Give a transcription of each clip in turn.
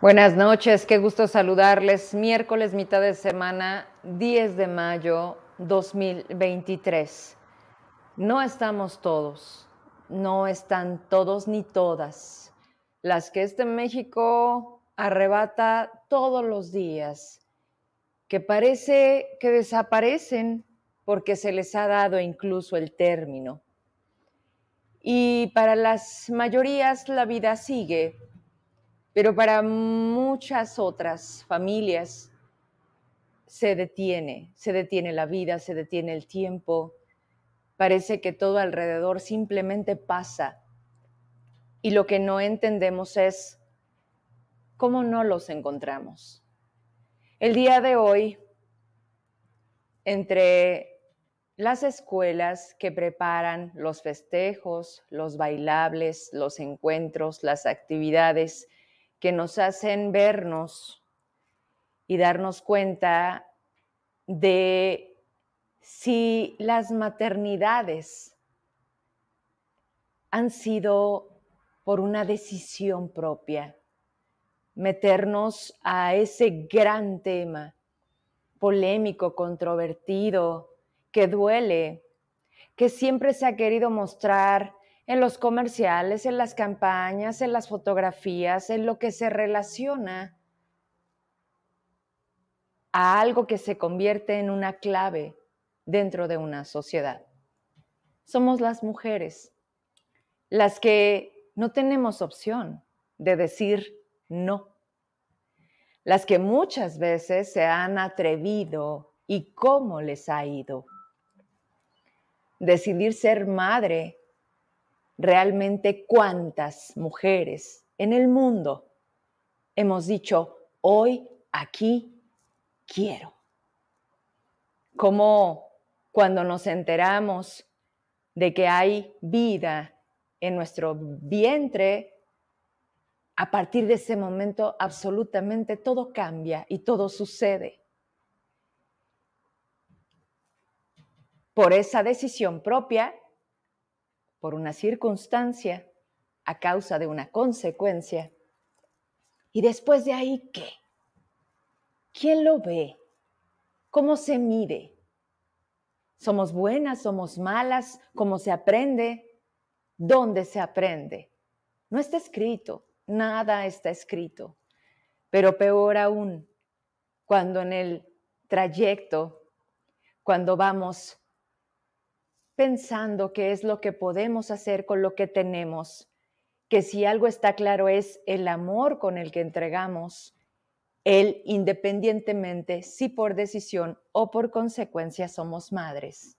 Buenas noches, qué gusto saludarles. Miércoles, mitad de semana, 10 de mayo 2023. No estamos todos, no están todos ni todas. Las que este México arrebata todos los días, que parece que desaparecen porque se les ha dado incluso el término. Y para las mayorías la vida sigue pero para muchas otras familias se detiene, se detiene la vida, se detiene el tiempo. Parece que todo alrededor simplemente pasa. Y lo que no entendemos es cómo no los encontramos. El día de hoy, entre las escuelas que preparan los festejos, los bailables, los encuentros, las actividades, que nos hacen vernos y darnos cuenta de si las maternidades han sido por una decisión propia, meternos a ese gran tema polémico, controvertido, que duele, que siempre se ha querido mostrar en los comerciales, en las campañas, en las fotografías, en lo que se relaciona a algo que se convierte en una clave dentro de una sociedad. Somos las mujeres, las que no tenemos opción de decir no, las que muchas veces se han atrevido y cómo les ha ido. Decidir ser madre realmente cuántas mujeres en el mundo hemos dicho, hoy, aquí, quiero. Como cuando nos enteramos de que hay vida en nuestro vientre, a partir de ese momento absolutamente todo cambia y todo sucede. Por esa decisión propia por una circunstancia a causa de una consecuencia. Y después de ahí, ¿qué? ¿Quién lo ve? ¿Cómo se mide? ¿Somos buenas? ¿Somos malas? ¿Cómo se aprende? ¿Dónde se aprende? No está escrito, nada está escrito. Pero peor aún, cuando en el trayecto, cuando vamos pensando qué es lo que podemos hacer con lo que tenemos, que si algo está claro es el amor con el que entregamos, él independientemente si por decisión o por consecuencia somos madres.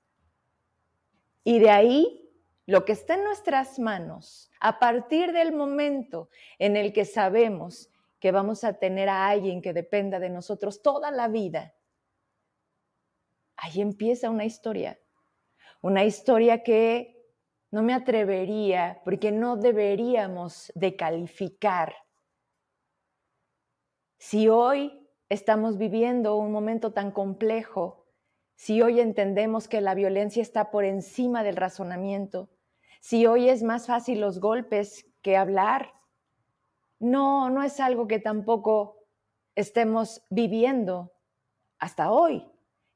Y de ahí lo que está en nuestras manos, a partir del momento en el que sabemos que vamos a tener a alguien que dependa de nosotros toda la vida, ahí empieza una historia una historia que no me atrevería, porque no deberíamos de calificar. Si hoy estamos viviendo un momento tan complejo, si hoy entendemos que la violencia está por encima del razonamiento, si hoy es más fácil los golpes que hablar, no, no es algo que tampoco estemos viviendo hasta hoy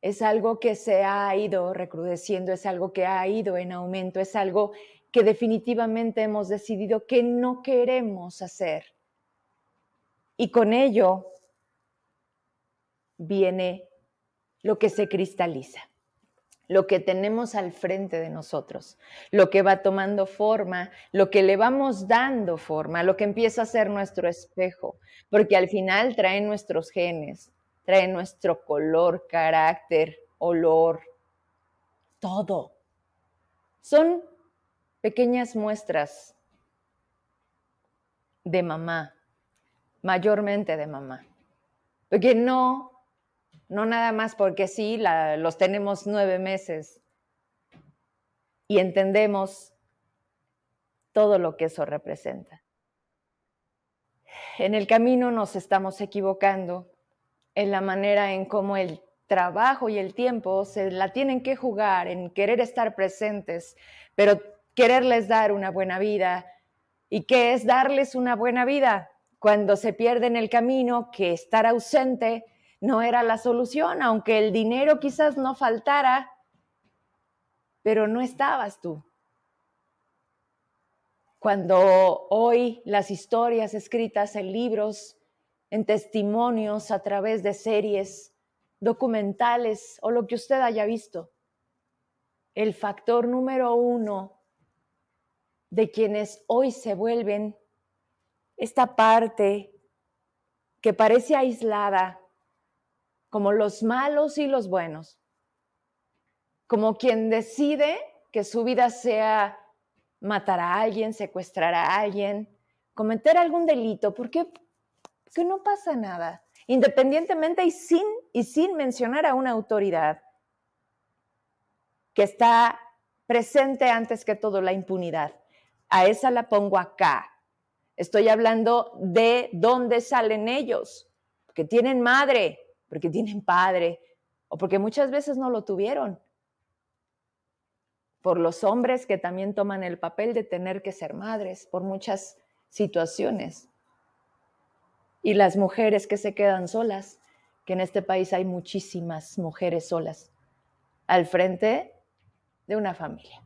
es algo que se ha ido recrudeciendo, es algo que ha ido en aumento, es algo que definitivamente hemos decidido que no queremos hacer. Y con ello viene lo que se cristaliza, lo que tenemos al frente de nosotros, lo que va tomando forma, lo que le vamos dando forma, lo que empieza a ser nuestro espejo, porque al final traen nuestros genes, trae nuestro color, carácter, olor, todo. Son pequeñas muestras de mamá, mayormente de mamá. Porque no, no nada más porque sí, los tenemos nueve meses y entendemos todo lo que eso representa. En el camino nos estamos equivocando en la manera en cómo el trabajo y el tiempo se la tienen que jugar en querer estar presentes, pero quererles dar una buena vida. ¿Y qué es darles una buena vida? cuando se pierde en el camino que estar ausente no era la solución, aunque el dinero quizás no faltara, pero no estabas tú. Cuando hoy las historias escritas en libros, en testimonios, a través de series, documentales o lo que usted haya visto, el factor número uno de quienes hoy se vuelven esta parte que parece aislada, como los malos y los buenos, como quien decide que su vida sea matar a alguien, secuestrar a alguien, cometer algún delito, porque, porque no pasa nada, independientemente y sin, y sin mencionar a una autoridad que está presente antes que todo la impunidad. A esa la pongo acá. Estoy hablando de dónde salen ellos, porque tienen madre, porque tienen padre, o porque muchas veces no lo tuvieron. Por los hombres que también toman el papel de tener que ser madres por muchas situaciones. Y las mujeres que se quedan solas, que en este país hay muchísimas mujeres solas, al frente de una familia.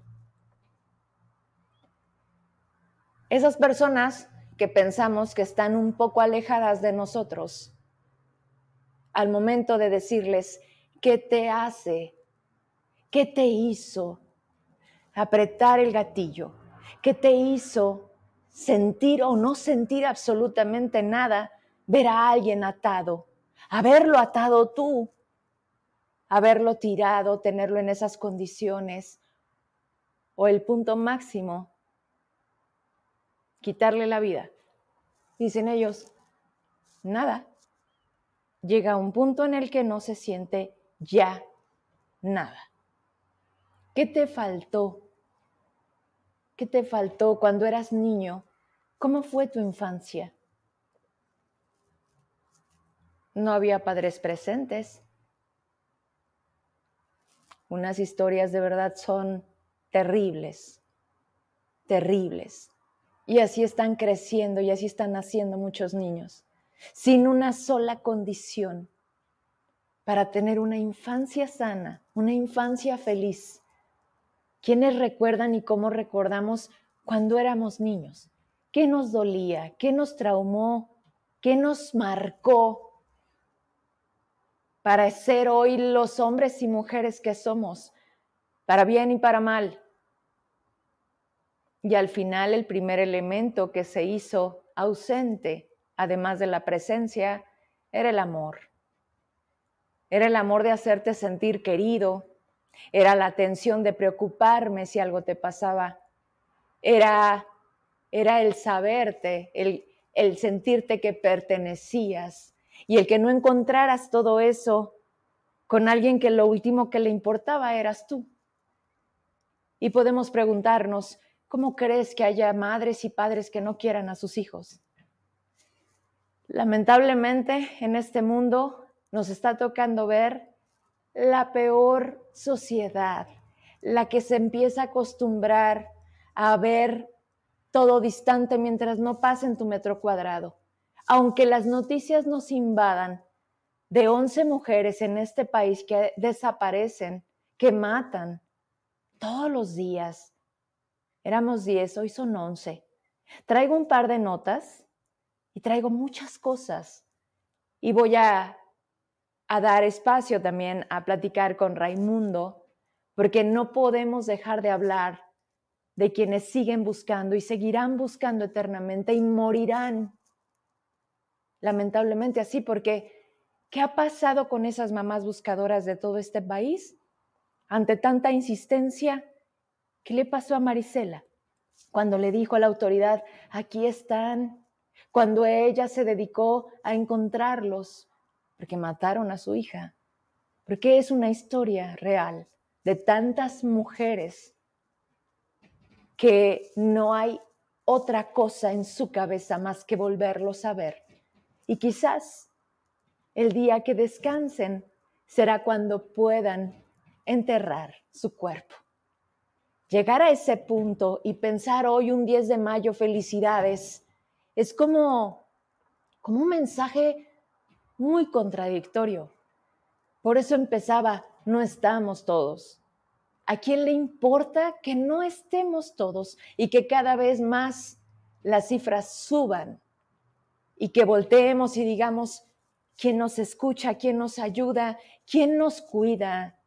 Esas personas que pensamos que están un poco alejadas de nosotros, al momento de decirles, ¿qué te hace? ¿Qué te hizo apretar el gatillo? ¿Qué te hizo sentir o no sentir absolutamente nada, ver a alguien atado, haberlo atado tú, haberlo tirado, tenerlo en esas condiciones? O el punto máximo quitarle la vida. Dicen ellos, nada. Llega un punto en el que no se siente ya nada. ¿Qué te faltó? ¿Qué te faltó cuando eras niño? ¿Cómo fue tu infancia? No había padres presentes. Unas historias de verdad son terribles, terribles. Y así están creciendo y así están naciendo muchos niños, sin una sola condición para tener una infancia sana, una infancia feliz. ¿Quiénes recuerdan y cómo recordamos cuando éramos niños? ¿Qué nos dolía? ¿Qué nos traumó? ¿Qué nos marcó para ser hoy los hombres y mujeres que somos, para bien y para mal? Y al final el primer elemento que se hizo ausente, además de la presencia, era el amor. Era el amor de hacerte sentir querido, era la atención de preocuparme si algo te pasaba, era, era el saberte, el, el sentirte que pertenecías y el que no encontraras todo eso con alguien que lo último que le importaba eras tú. Y podemos preguntarnos, ¿Cómo crees que haya madres y padres que no quieran a sus hijos? Lamentablemente en este mundo nos está tocando ver la peor sociedad, la que se empieza a acostumbrar a ver todo distante mientras no pasa en tu metro cuadrado. Aunque las noticias nos invadan de 11 mujeres en este país que desaparecen, que matan todos los días, Éramos 10, hoy son 11. Traigo un par de notas y traigo muchas cosas. Y voy a, dar espacio también a platicar con Raimundo, porque no podemos dejar de hablar de quienes siguen buscando y seguirán buscando eternamente y morirán. Lamentablemente así, porque ¿qué ha pasado con esas mamás buscadoras de todo este país? Ante tanta insistencia, ¿Qué le pasó a Marisela? Cuando le dijo a la autoridad, aquí están, cuando ella se dedicó a encontrarlos, porque mataron a su hija, porque es una historia real de tantas mujeres que no hay otra cosa en su cabeza más que volverlos a ver. Y quizás el día que descansen será cuando puedan enterrar su cuerpo. Llegar a ese punto y pensar hoy un 10 de mayo, felicidades, es como, como un mensaje muy contradictorio. Por eso empezaba, no estamos todos. ¿A quién le importa que no estemos todos y que cada vez más las cifras suban y que volteemos y digamos, ¿quién nos escucha? ¿Quién nos ayuda? ¿Quién nos cuida?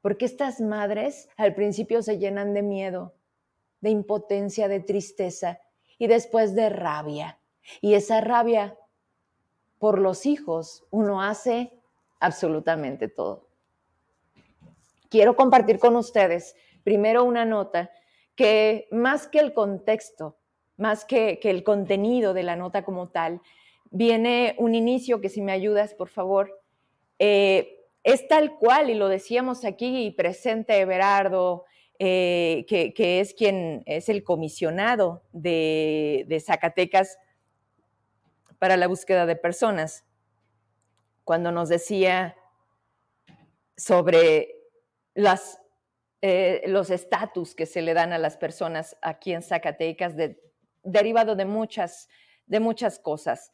Porque estas madres al principio se llenan de miedo, de impotencia, de tristeza y después de rabia. Y esa rabia por los hijos uno hace absolutamente todo quiero compartir con ustedes primero una nota que más que el contexto, más que, el contenido de la nota como tal, viene un inicio que si me ayudas, por favor, eh, es tal cual, y lo decíamos aquí, presente Everardo, eh, que, es quien es el comisionado de, de Zacatecas para la búsqueda de personas, cuando nos decía sobre las, eh, los estatus que se le dan a las personas aquí en Zacatecas, derivado de muchas, de muchas cosas.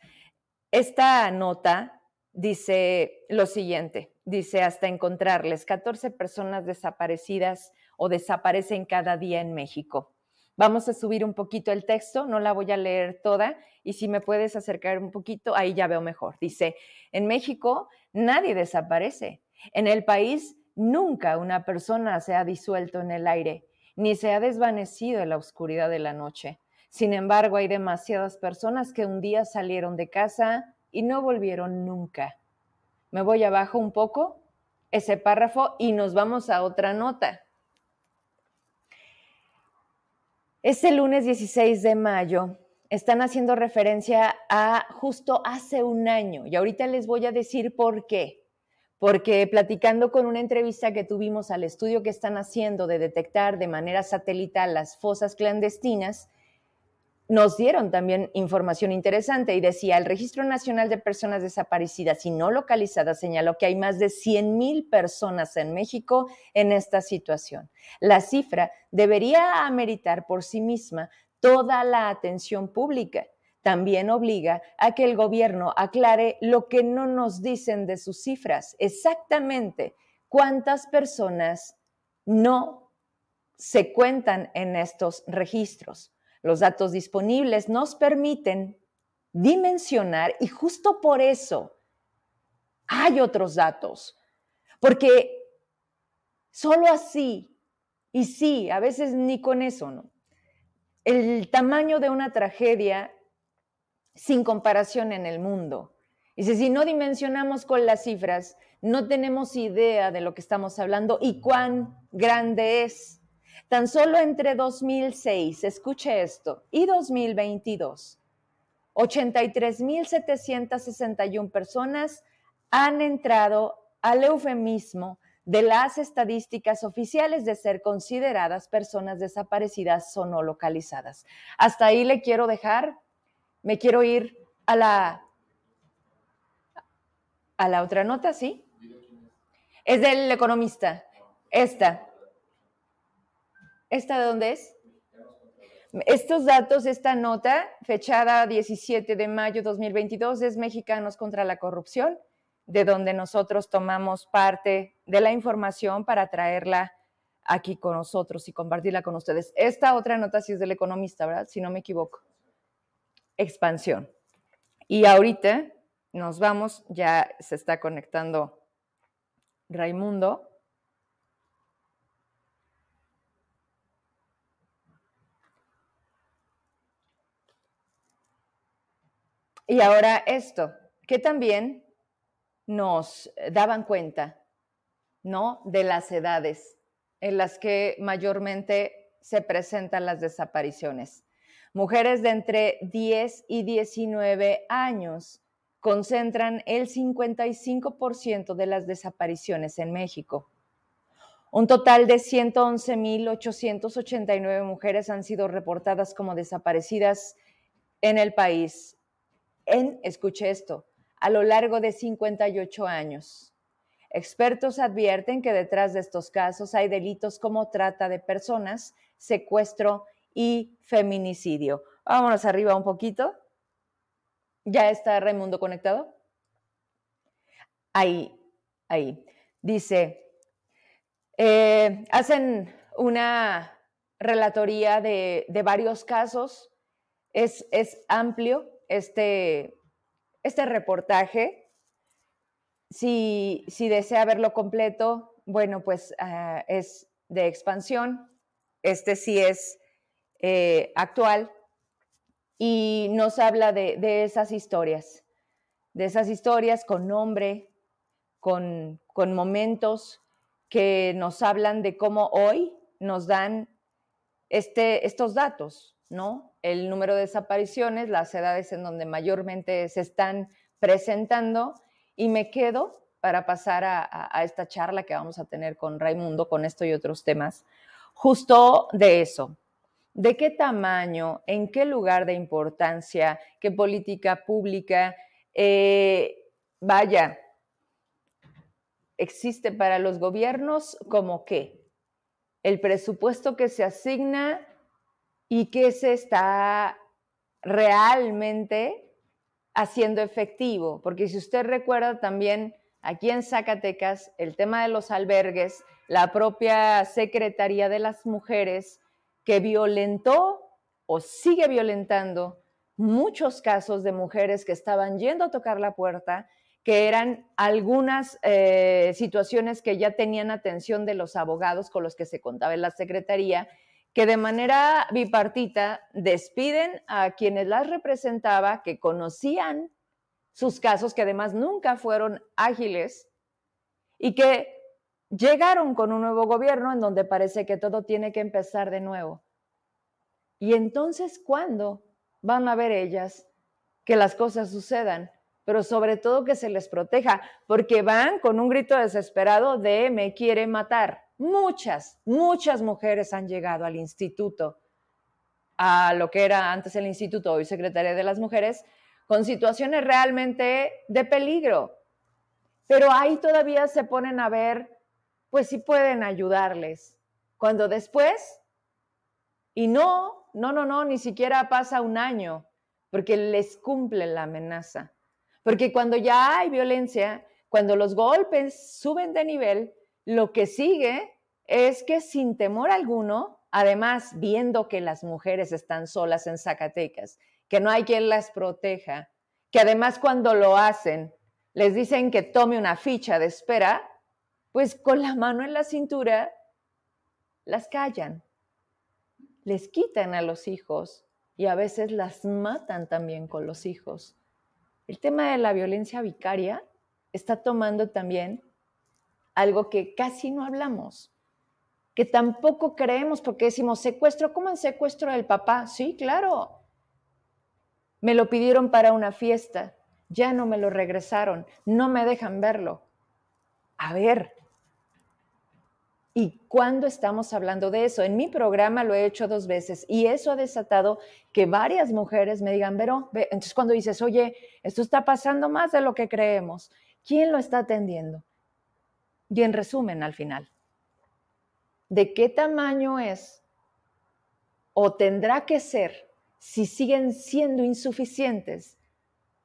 Esta nota dice lo siguiente, dice hasta encontrarles 14 personas desaparecidas o desaparecen cada día en México. Vamos a subir un poquito el texto, no la voy a leer toda y si me puedes acercar un poquito, ahí ya veo mejor. Dice, en México nadie desaparece. En el país Nunca una persona se ha disuelto en el aire, ni se ha desvanecido en la oscuridad de la noche. Sin embargo, hay demasiadas personas que un día salieron de casa y no volvieron nunca. Me voy abajo un poco ese párrafo y nos vamos a otra nota. Este lunes 16 de mayo están haciendo referencia a justo hace un año y ahorita les voy a decir por qué porque platicando con una entrevista que tuvimos al estudio que están haciendo de detectar de manera satelital las fosas clandestinas, nos dieron también información interesante y decía, el Registro Nacional de Personas Desaparecidas y no localizadas señaló que hay más de 100 personas en México en esta situación. La cifra debería ameritar por sí misma toda la atención pública también obliga a que el gobierno aclare lo que no nos dicen de sus cifras, exactamente cuántas personas no se cuentan en estos registros. Los datos disponibles nos permiten dimensionar y justo por eso hay otros datos, porque solo así, y sí, a veces ni con eso. El tamaño de una tragedia sin comparación en el mundo. Dice, si no dimensionamos con las cifras, no tenemos idea de lo que estamos hablando y cuán grande es. Tan solo entre 2006, escuche esto, y 2022, 83.761 personas han entrado al eufemismo de las estadísticas oficiales de ser consideradas personas desaparecidas o no localizadas. Hasta ahí le quiero dejar me quiero ir a la, a la otra nota, ¿sí? Es del economista. Esta. ¿Esta de dónde es? Estos datos, esta nota, fechada 17 de mayo 2022, es Mexicanos contra la Corrupción, de donde nosotros tomamos parte de la información para traerla aquí con nosotros y compartirla con ustedes. Esta otra nota sí es del economista, ¿verdad? Si no me equivoco expansión. Y ahorita nos vamos, ya se está conectando Raimundo. Y ahora esto, que también nos daban cuenta, ¿no? De las edades en las que mayormente se presentan las desapariciones. Mujeres de entre 10 y 19 años concentran el 55% de las desapariciones en México. Un total de 111.889 mujeres han sido reportadas como desaparecidas en el país en, escuche esto, a lo largo de 58 años. Expertos advierten que detrás de estos casos hay delitos como trata de personas, secuestro y feminicidio. Vámonos arriba un poquito. ¿Ya está Raimundo conectado? Ahí, ahí. Dice, eh, hacen una relatoría de, varios casos. Es, es amplio este, este reportaje. Si, si, desea verlo completo, bueno, pues ah, es de expansión. Este sí es eh, actual y nos habla de, de, esas historias, de esas historias con nombre, con, con momentos que nos hablan de cómo hoy nos dan este, estos datos, ¿no? El número de desapariciones, las edades en donde mayormente se están presentando y me quedo para pasar a, esta charla que vamos a tener con Raimundo con esto y otros temas, justo de eso, de qué tamaño, en qué lugar de importancia, qué política pública, eh, vaya, existe para los gobiernos como qué, el presupuesto que se asigna y que se está realmente haciendo efectivo. Porque si usted recuerda también aquí en Zacatecas, el tema de los albergues, la propia Secretaría de las Mujeres que violentó o sigue violentando muchos casos de mujeres que estaban yendo a tocar la puerta que eran algunas eh, situaciones que ya tenían atención de los abogados con los que se contaba en la Secretaría, que de manera bipartita despiden a quienes las representaba, que conocían sus casos, que además nunca fueron ágiles y que llegaron con un nuevo gobierno en donde parece que todo tiene que empezar de nuevo. Y entonces, ¿cuándo van a ver ellas que las cosas sucedan? pero sobre todo que se les proteja, porque van con un grito desesperado de me quiere matar. Muchas, muchas mujeres han llegado al instituto, a lo que era antes el instituto, hoy Secretaría de las Mujeres, con situaciones realmente de peligro. Pero ahí todavía se ponen a ver, pues si pueden ayudarles. Cuando después, y no, no, no, no, ni siquiera pasa un año, porque les cumple la amenaza. Porque cuando ya hay violencia, cuando los golpes suben de nivel, lo que sigue es que sin temor alguno, además viendo que las mujeres están solas en Zacatecas, que no hay quien las proteja, que además cuando lo hacen les dicen que tome una ficha de espera, pues con la mano en la cintura las callan, les quitan a los hijos y a veces las matan también con los hijos. El tema de la violencia vicaria está tomando también algo que casi no hablamos, que tampoco creemos porque decimos secuestro, ¿cómo en secuestro del papá? Sí, claro. Me lo pidieron para una fiesta, ya no me lo regresaron, no me dejan verlo. A ver, ¿Y cuándo estamos hablando de eso? En mi programa lo he hecho dos veces y eso ha desatado que varias mujeres me digan, pero, entonces cuando dices, oye, esto está pasando más de lo que creemos, ¿quién lo está atendiendo? Y en resumen, al final, ¿de qué tamaño es o tendrá que ser si siguen siendo insuficientes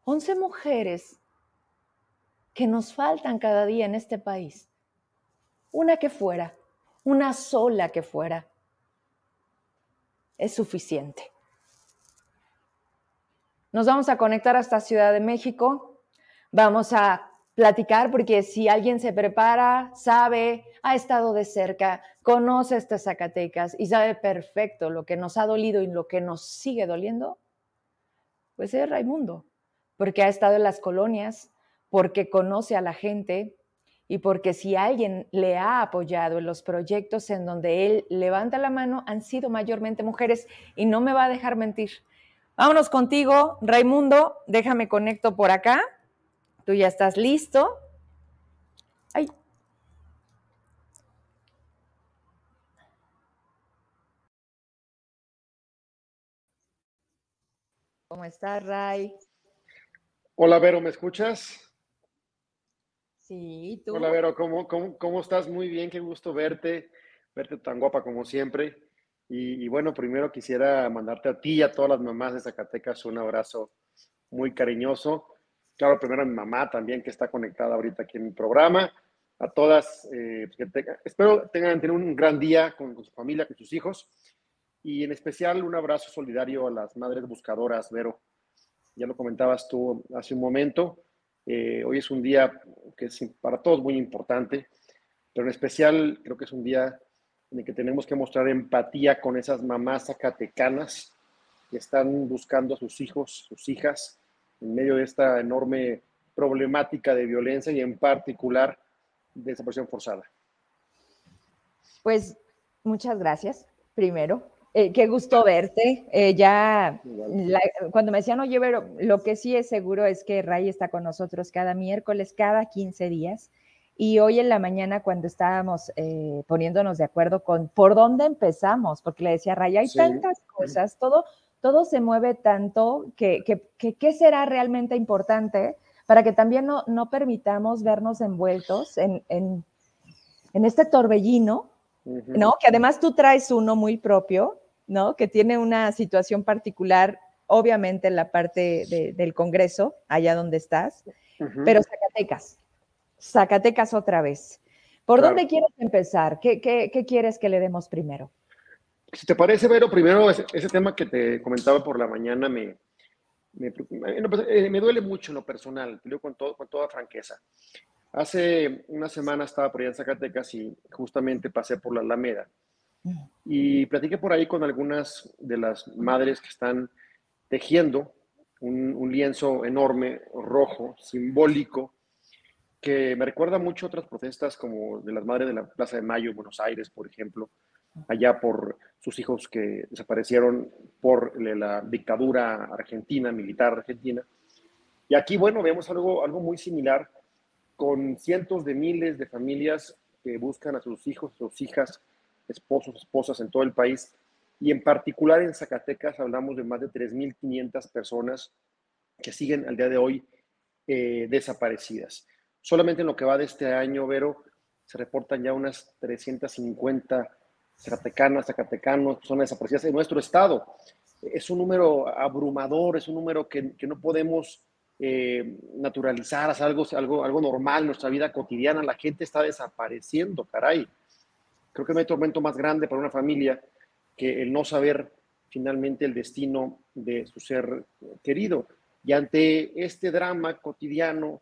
11 mujeres que nos faltan cada día en este país? Una que fuera una sola que fuera, es suficiente. Nos vamos a conectar hasta Ciudad de México, vamos a platicar porque si alguien se prepara, sabe, ha estado de cerca, conoce estas Zacatecas y sabe perfecto lo que nos ha dolido y lo que nos sigue doliendo, pues es Raimundo, porque ha estado en las colonias, porque conoce a la gente, y porque si alguien le ha apoyado en los proyectos en donde él levanta la mano, han sido mayormente mujeres y no me va a dejar mentir. Vámonos contigo, Raimundo, déjame conecto por acá. Tú ya estás listo. Ay. ¿Cómo estás, Ray? Hola, Vero, ¿me escuchas? Sí, tú. Hola, Vero, ¿cómo, cómo, estás? Muy bien, qué gusto verte, verte tan guapa como siempre. Y, bueno, primero quisiera mandarte a ti y a todas las mamás de Zacatecas un abrazo muy cariñoso. Claro, primero a mi mamá también, que está conectada ahorita aquí en mi programa. A todas, eh, pues, que espero tengan tener un gran día con, su familia, con sus hijos. Y en especial un abrazo solidario a las madres buscadoras, Vero. Ya lo comentabas tú hace un momento. Eh, hoy es un día que es para todos muy importante, pero en especial creo que es un día en el que tenemos que mostrar empatía con esas mamás zacatecanas que están buscando a sus hijos, sus hijas, en medio de esta enorme problemática de violencia y en particular de desaparición forzada. Pues muchas gracias, primero. Eh, qué gusto verte. Eh, ya, cuando me decían, oye, pero lo que sí es seguro es que Ray está con nosotros cada miércoles, cada 15 días. Y hoy en la mañana, cuando estábamos eh, poniéndonos de acuerdo con por dónde empezamos, porque le decía Ray, hay tantas cosas, todo, todo se mueve tanto que, qué será realmente importante para que también no, no permitamos vernos envueltos en, en, en este torbellino, ¿no? Que además tú traes uno muy propio, ¿no? Que tiene una situación particular, obviamente en la parte del Congreso, allá donde estás, pero Zacatecas, Zacatecas otra vez. ¿Por dónde quieres empezar? ¿Qué, ¿Qué, quieres que le demos primero? Si te parece, Vero, primero ese, tema que te comentaba por la mañana me, me, pues, eh, me, duele mucho en lo personal, te digo con, todo, con toda franqueza. Hace una semana estaba por allá en Zacatecas y justamente pasé por la Alameda y platiqué por ahí con algunas de las madres que están tejiendo un, lienzo enorme, rojo, simbólico, que me recuerda mucho a otras protestas como de las madres de la Plaza de Mayo en Buenos Aires, por ejemplo, allá por sus hijos que desaparecieron por la dictadura argentina, militar argentina. Y aquí, bueno, vemos algo, algo muy similar con cientos de miles de familias que buscan a sus hijos, a sus hijas esposos, esposas en todo el país. Y en particular en Zacatecas hablamos de más de 3.500 personas que siguen al día de hoy eh, desaparecidas. Solamente en lo que va de este año, Vero, se reportan ya unas 350 zacatecanas, zacatecanos, personas desaparecidas en nuestro estado. Es un número abrumador, es un número que, no podemos eh, naturalizar, es algo, algo, algo normal en nuestra vida cotidiana. La gente está desapareciendo, caray. Creo que no hay tormento más grande para una familia que el no saber finalmente el destino de su ser querido. Y ante este drama cotidiano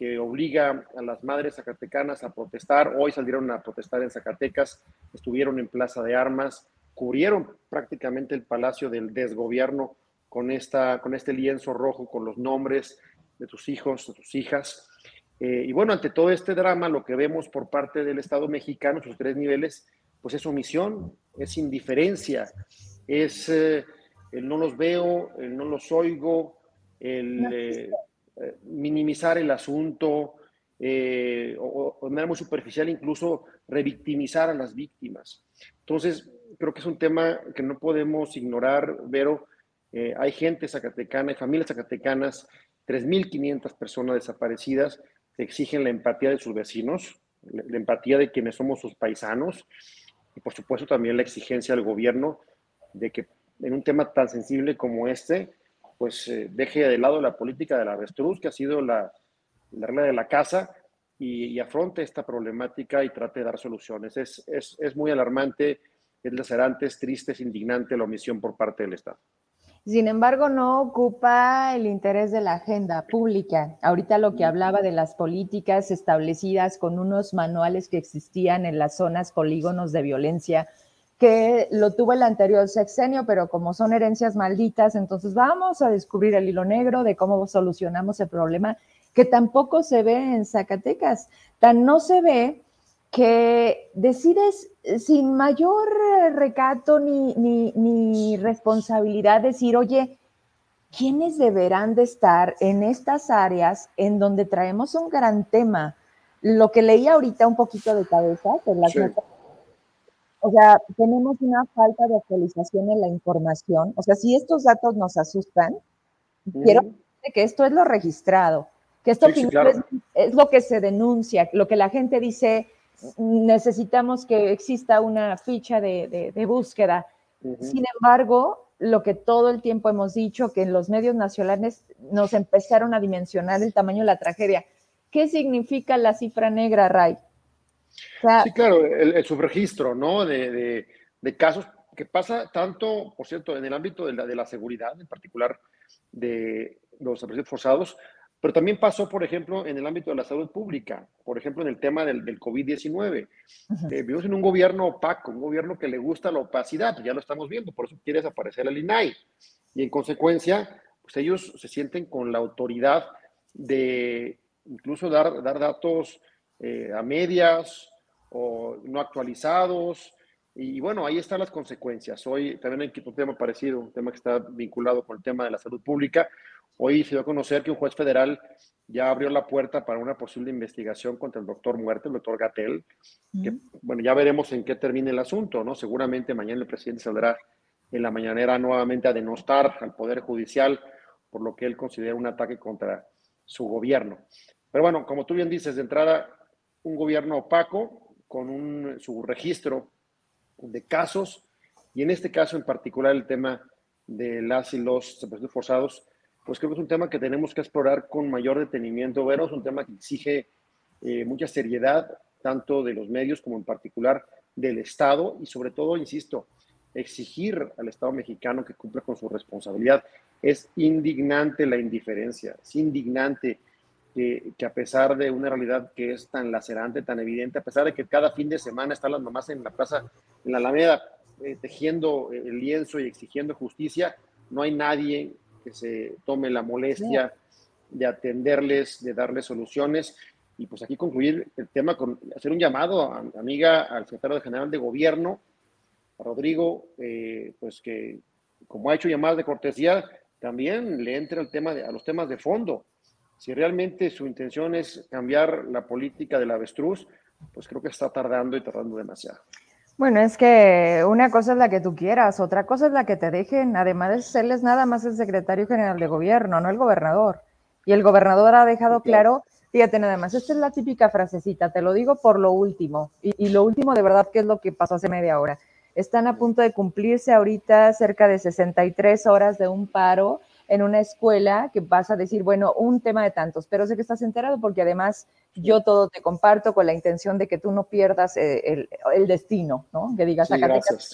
que obliga a las madres zacatecanas a protestar, hoy salieron a protestar en Zacatecas, estuvieron en Plaza de Armas, cubrieron prácticamente el palacio del desgobierno con, esta, con este lienzo rojo con los nombres de tus hijos, de tus hijas. Eh, y bueno, ante todo este drama, lo que vemos por parte del Estado mexicano, sus tres niveles, pues es omisión, es indiferencia, es eh, el no los veo, el no los oigo, el eh, minimizar el asunto, o, o, de manera muy superficial incluso revictimizar a las víctimas. Entonces, creo que es un tema que no podemos ignorar, Vero. hay gente zacatecana, hay familias zacatecanas, 3.500 personas desaparecidas, exigen la empatía de sus vecinos, la empatía de quienes somos sus paisanos y por supuesto también la exigencia del gobierno de que en un tema tan sensible como este, pues eh, deje de lado la política de la avestruz, que ha sido la, la regla de la casa, y, afronte esta problemática y trate de dar soluciones. Es, es, es muy alarmante, es lacerante, es triste, es indignante la omisión por parte del Estado. Sin embargo, no ocupa el interés de la agenda pública. Ahorita lo que hablaba de las políticas establecidas con unos manuales que existían en las zonas polígonos de violencia, que lo tuvo el anterior sexenio, pero como son herencias malditas, entonces vamos a descubrir el hilo negro de cómo solucionamos el problema, que tampoco se ve en Zacatecas. Tan no se ve que decides sin mayor recato ni, ni, responsabilidad decir, oye, ¿quiénes deberán de estar en estas áreas en donde traemos un gran tema? Lo que leí ahorita un poquito de cabeza, las o sea, tenemos una falta de actualización en la información. O sea, si estos datos nos asustan, quiero que esto es lo registrado, que esto es lo que se denuncia, lo que la gente dice, necesitamos que exista una ficha de, búsqueda. Sin embargo, lo que todo el tiempo hemos dicho, que en los medios nacionales nos empezaron a dimensionar el tamaño de la tragedia. ¿Qué significa la cifra negra, Ray? Sí, claro, el, subregistro, ¿no? De, casos que pasa tanto, por cierto, en el ámbito de la, de la seguridad, en particular de los servicios forzados, pero también pasó, por ejemplo, en el ámbito de la salud pública, por ejemplo, en el tema del, del COVID-19. Eh, vivimos en un gobierno opaco, un gobierno que le gusta la opacidad, pues ya lo estamos viendo, por eso quiere desaparecer el INAI. Y en consecuencia, pues ellos se sienten con la autoridad de incluso dar, dar datos eh, a medias o no actualizados. Y bueno, ahí están las consecuencias. Hoy también hay un tema parecido, un tema que está vinculado con el tema de la salud pública. Hoy se dio a conocer que un juez federal ya abrió la puerta para una posible investigación contra el doctor muerte, el doctor Gatel, que, bueno, ya veremos en qué termina el asunto, ¿no? Seguramente mañana el presidente saldrá en la mañanera nuevamente a denostar al Poder Judicial por lo que él considera un ataque contra su gobierno. Pero bueno, como tú bien dices, de entrada, un gobierno opaco con un, su registro de casos, y en este caso en particular el tema de las y los forzados, pues creo que es un tema que tenemos que explorar con mayor detenimiento. Vero es un tema que exige eh, mucha seriedad, tanto de los medios como en particular del Estado y sobre todo, insisto, exigir al Estado mexicano que cumpla con su responsabilidad. Es indignante la indiferencia, es indignante que, a pesar de una realidad que es tan lacerante, tan evidente, a pesar de que cada fin de semana están las mamás en la plaza, en la Alameda, eh, tejiendo el lienzo y exigiendo justicia, no hay nadie que se tome la molestia de atenderles, de darles soluciones. Y pues aquí concluir el tema con hacer un llamado, a, amiga, al secretario general de gobierno, a Rodrigo, eh, pues que como ha hecho llamadas de cortesía, también le entre al tema de, a los temas de fondo. Si realmente su intención es cambiar la política del avestruz, pues creo que está tardando y tardando demasiado. Bueno, es que una cosa es la que tú quieras, otra cosa es la que te dejen, además de serles nada más el secretario general de gobierno, no el gobernador. Y el gobernador ha dejado claro, fíjate nada más, esta es la típica frasecita, te lo digo por lo último, y, y lo último de verdad que es lo que pasó hace media hora. Están a punto de cumplirse ahorita cerca de 63 horas de un paro en una escuela que vas a decir, bueno, un tema de tantos, pero sé que estás enterado porque además yo todo te comparto con la intención de que tú no pierdas eh, el, destino, ¿no? Que digas, sí, gracias.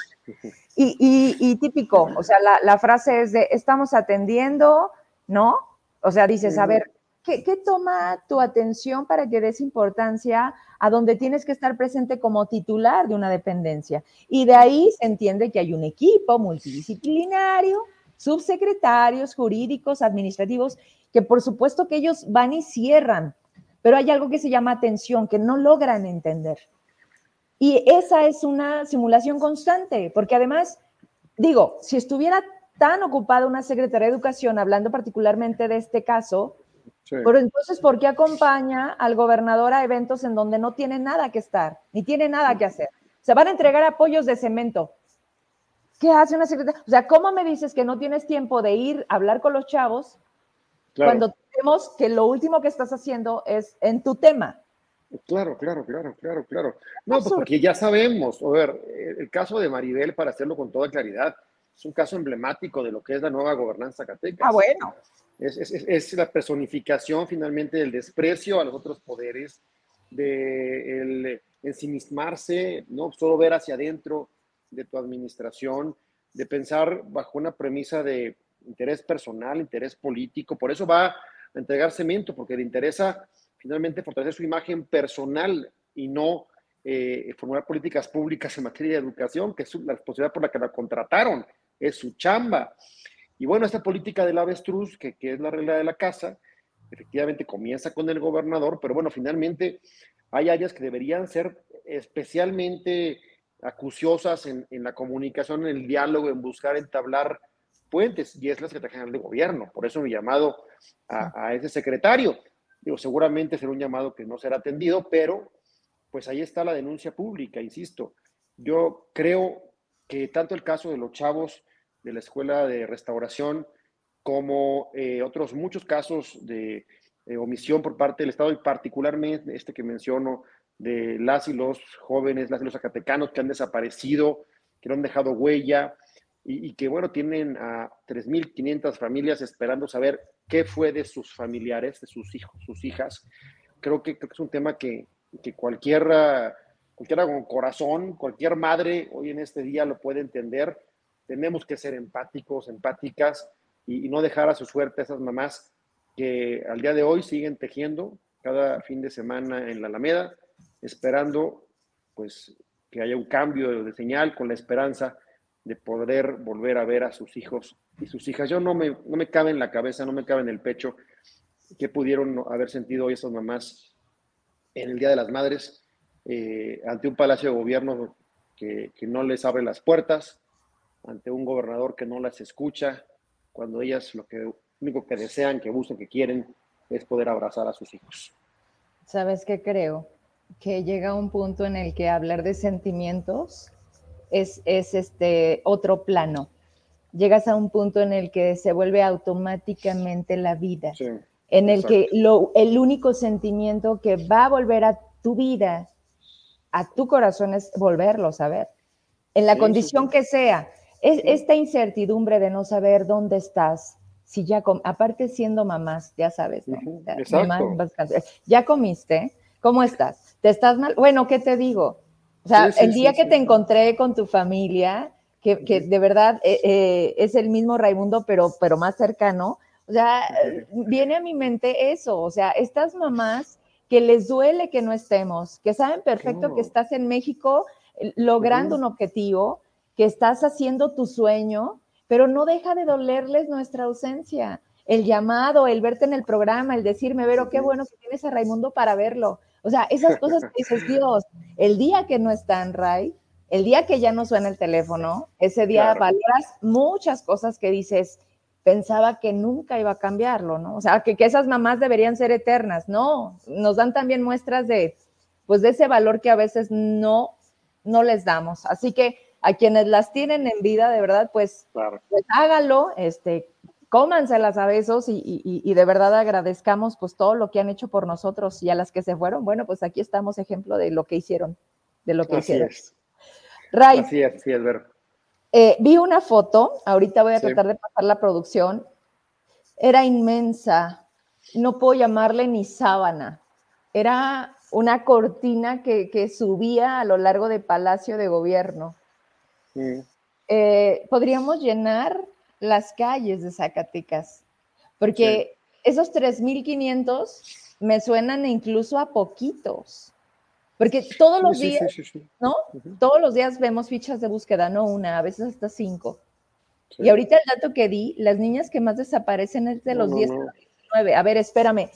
Y, y, típico, o sea, la, frase es de, estamos atendiendo, ¿no? O sea, dices, a ver, ¿qué, ¿qué, toma tu atención para que des importancia a donde tienes que estar presente como titular de una dependencia? Y de ahí se entiende que hay un equipo multidisciplinario subsecretarios jurídicos, administrativos, que por supuesto que ellos van y cierran, pero hay algo que se llama atención, que no logran entender. Y esa es una simulación constante, porque además, digo, si estuviera tan ocupada una secretaria de Educación hablando particularmente de este caso, pero entonces, ¿por qué acompaña al gobernador a eventos en donde no tiene nada que estar, ni tiene nada que hacer? Se van a entregar apoyos de cemento. ¿Qué hace una secretaria? O sea, ¿cómo me dices que no tienes tiempo de ir a hablar con los chavos cuando tenemos que lo último que estás haciendo es en tu tema? Claro, claro, claro, claro, claro. No, pues porque ya sabemos, a ver, el caso de Maribel, para hacerlo con toda claridad, es un caso emblemático de lo que es la nueva gobernanza Zacatecas. Ah, bueno. Es, es, es, la personificación finalmente del desprecio a los otros poderes, de el ensimismarse, no solo ver hacia adentro, de tu administración, de pensar bajo una premisa de interés personal, interés político. Por eso va a entregar cemento, porque le interesa finalmente fortalecer su imagen personal y no eh, formular políticas públicas en materia de educación, que es la responsabilidad por la que la contrataron, es su chamba. Y bueno, esta política del avestruz, que, que es la regla de la casa, efectivamente comienza con el gobernador, pero bueno, finalmente hay áreas que deberían ser especialmente acuciosas en, la comunicación, en el diálogo, en buscar entablar puentes, y es la Secretaría General de Gobierno. Por eso mi llamado a, ese secretario. Digo, seguramente será un llamado que no será atendido, pero pues ahí está la denuncia pública, insisto. Yo creo que tanto el caso de los chavos de la Escuela de Restauración como eh, otros muchos casos de eh, omisión por parte del Estado y particularmente este que menciono de las y los jóvenes, las y los zacatecanos que han desaparecido, que no han dejado huella, y, que, bueno, tienen a 3.500 familias esperando saber qué fue de sus familiares, de sus hijos, sus hijas. Creo que, es un tema que, que cualquiera, cualquiera con corazón, cualquier madre hoy en este día lo puede entender. Tenemos que ser empáticos, empáticas y, y no dejar a su suerte a esas mamás que al día de hoy siguen tejiendo cada fin de semana en la Alameda, esperando pues que haya un cambio de señal con la esperanza de poder volver a ver a sus hijos y sus hijas. Yo no me, no me cabe en la cabeza, no me cabe en el pecho que pudieron haber sentido hoy esas mamás en el Día de las Madres eh, ante un palacio de gobierno que, que, no les abre las puertas, ante un gobernador que no las escucha, cuando ellas lo que único que desean, que buscan, que quieren es poder abrazar a sus hijos. ¿Sabes qué creo? Que llega un punto en el que hablar de sentimientos es, este otro plano. Llegas a un punto en el que se vuelve automáticamente la vida, en el que lo, el único sentimiento que va a volver a tu vida, a tu corazón, es volverlo a saber, en la condición que sea. Es, esta incertidumbre de no saber dónde estás, si ya, aparte siendo mamás, ya sabes, ¿no? ya comiste, ¿cómo estás? ¿Te estás mal? Bueno, ¿qué te digo? O sea, el día que te encontré con tu familia, que, que de verdad eh, eh, es el mismo Raimundo, pero, pero más cercano, o sea, viene a mi mente eso, o sea, estas mamás que les duele que no estemos, que saben perfecto que estás en México eh, logrando un objetivo, que estás haciendo tu sueño, pero no deja de dolerles nuestra ausencia. El llamado, el verte en el programa, el decirme, Vero, qué bueno que tienes a Raimundo para verlo. O sea, esas cosas que dices, Dios, el día que no están, Ray, el día que ya no suena el teléfono, ese día valoras muchas cosas que dices, pensaba que nunca iba a cambiarlo, ¿no? O sea, que, que, esas mamás deberían ser eternas, no, nos dan también muestras de, pues, de ese valor que a veces no, no les damos. Así que a quienes las tienen en vida, de verdad, pues, pues hágalo, este, cómanselas a besos y, y, de verdad agradezcamos pues todo lo que han hecho por nosotros y a las que se fueron, bueno, pues aquí estamos ejemplo de lo que hicieron, de lo que así hicieron. Es. Ray, así es, así es, ver. Eh, vi una foto, ahorita voy a tratar de pasar la producción, era inmensa, no puedo llamarle ni sábana, era una cortina que, que subía a lo largo del Palacio de Gobierno. Eh, podríamos llenar las calles de Zacatecas, porque esos 3.500 me suenan incluso a poquitos, porque todos los días, ¿no? Todos los días vemos fichas de búsqueda, no una, a veces hasta cinco. Y ahorita el dato que di, las niñas que más desaparecen es de los 10 a 19. A ver, espérame.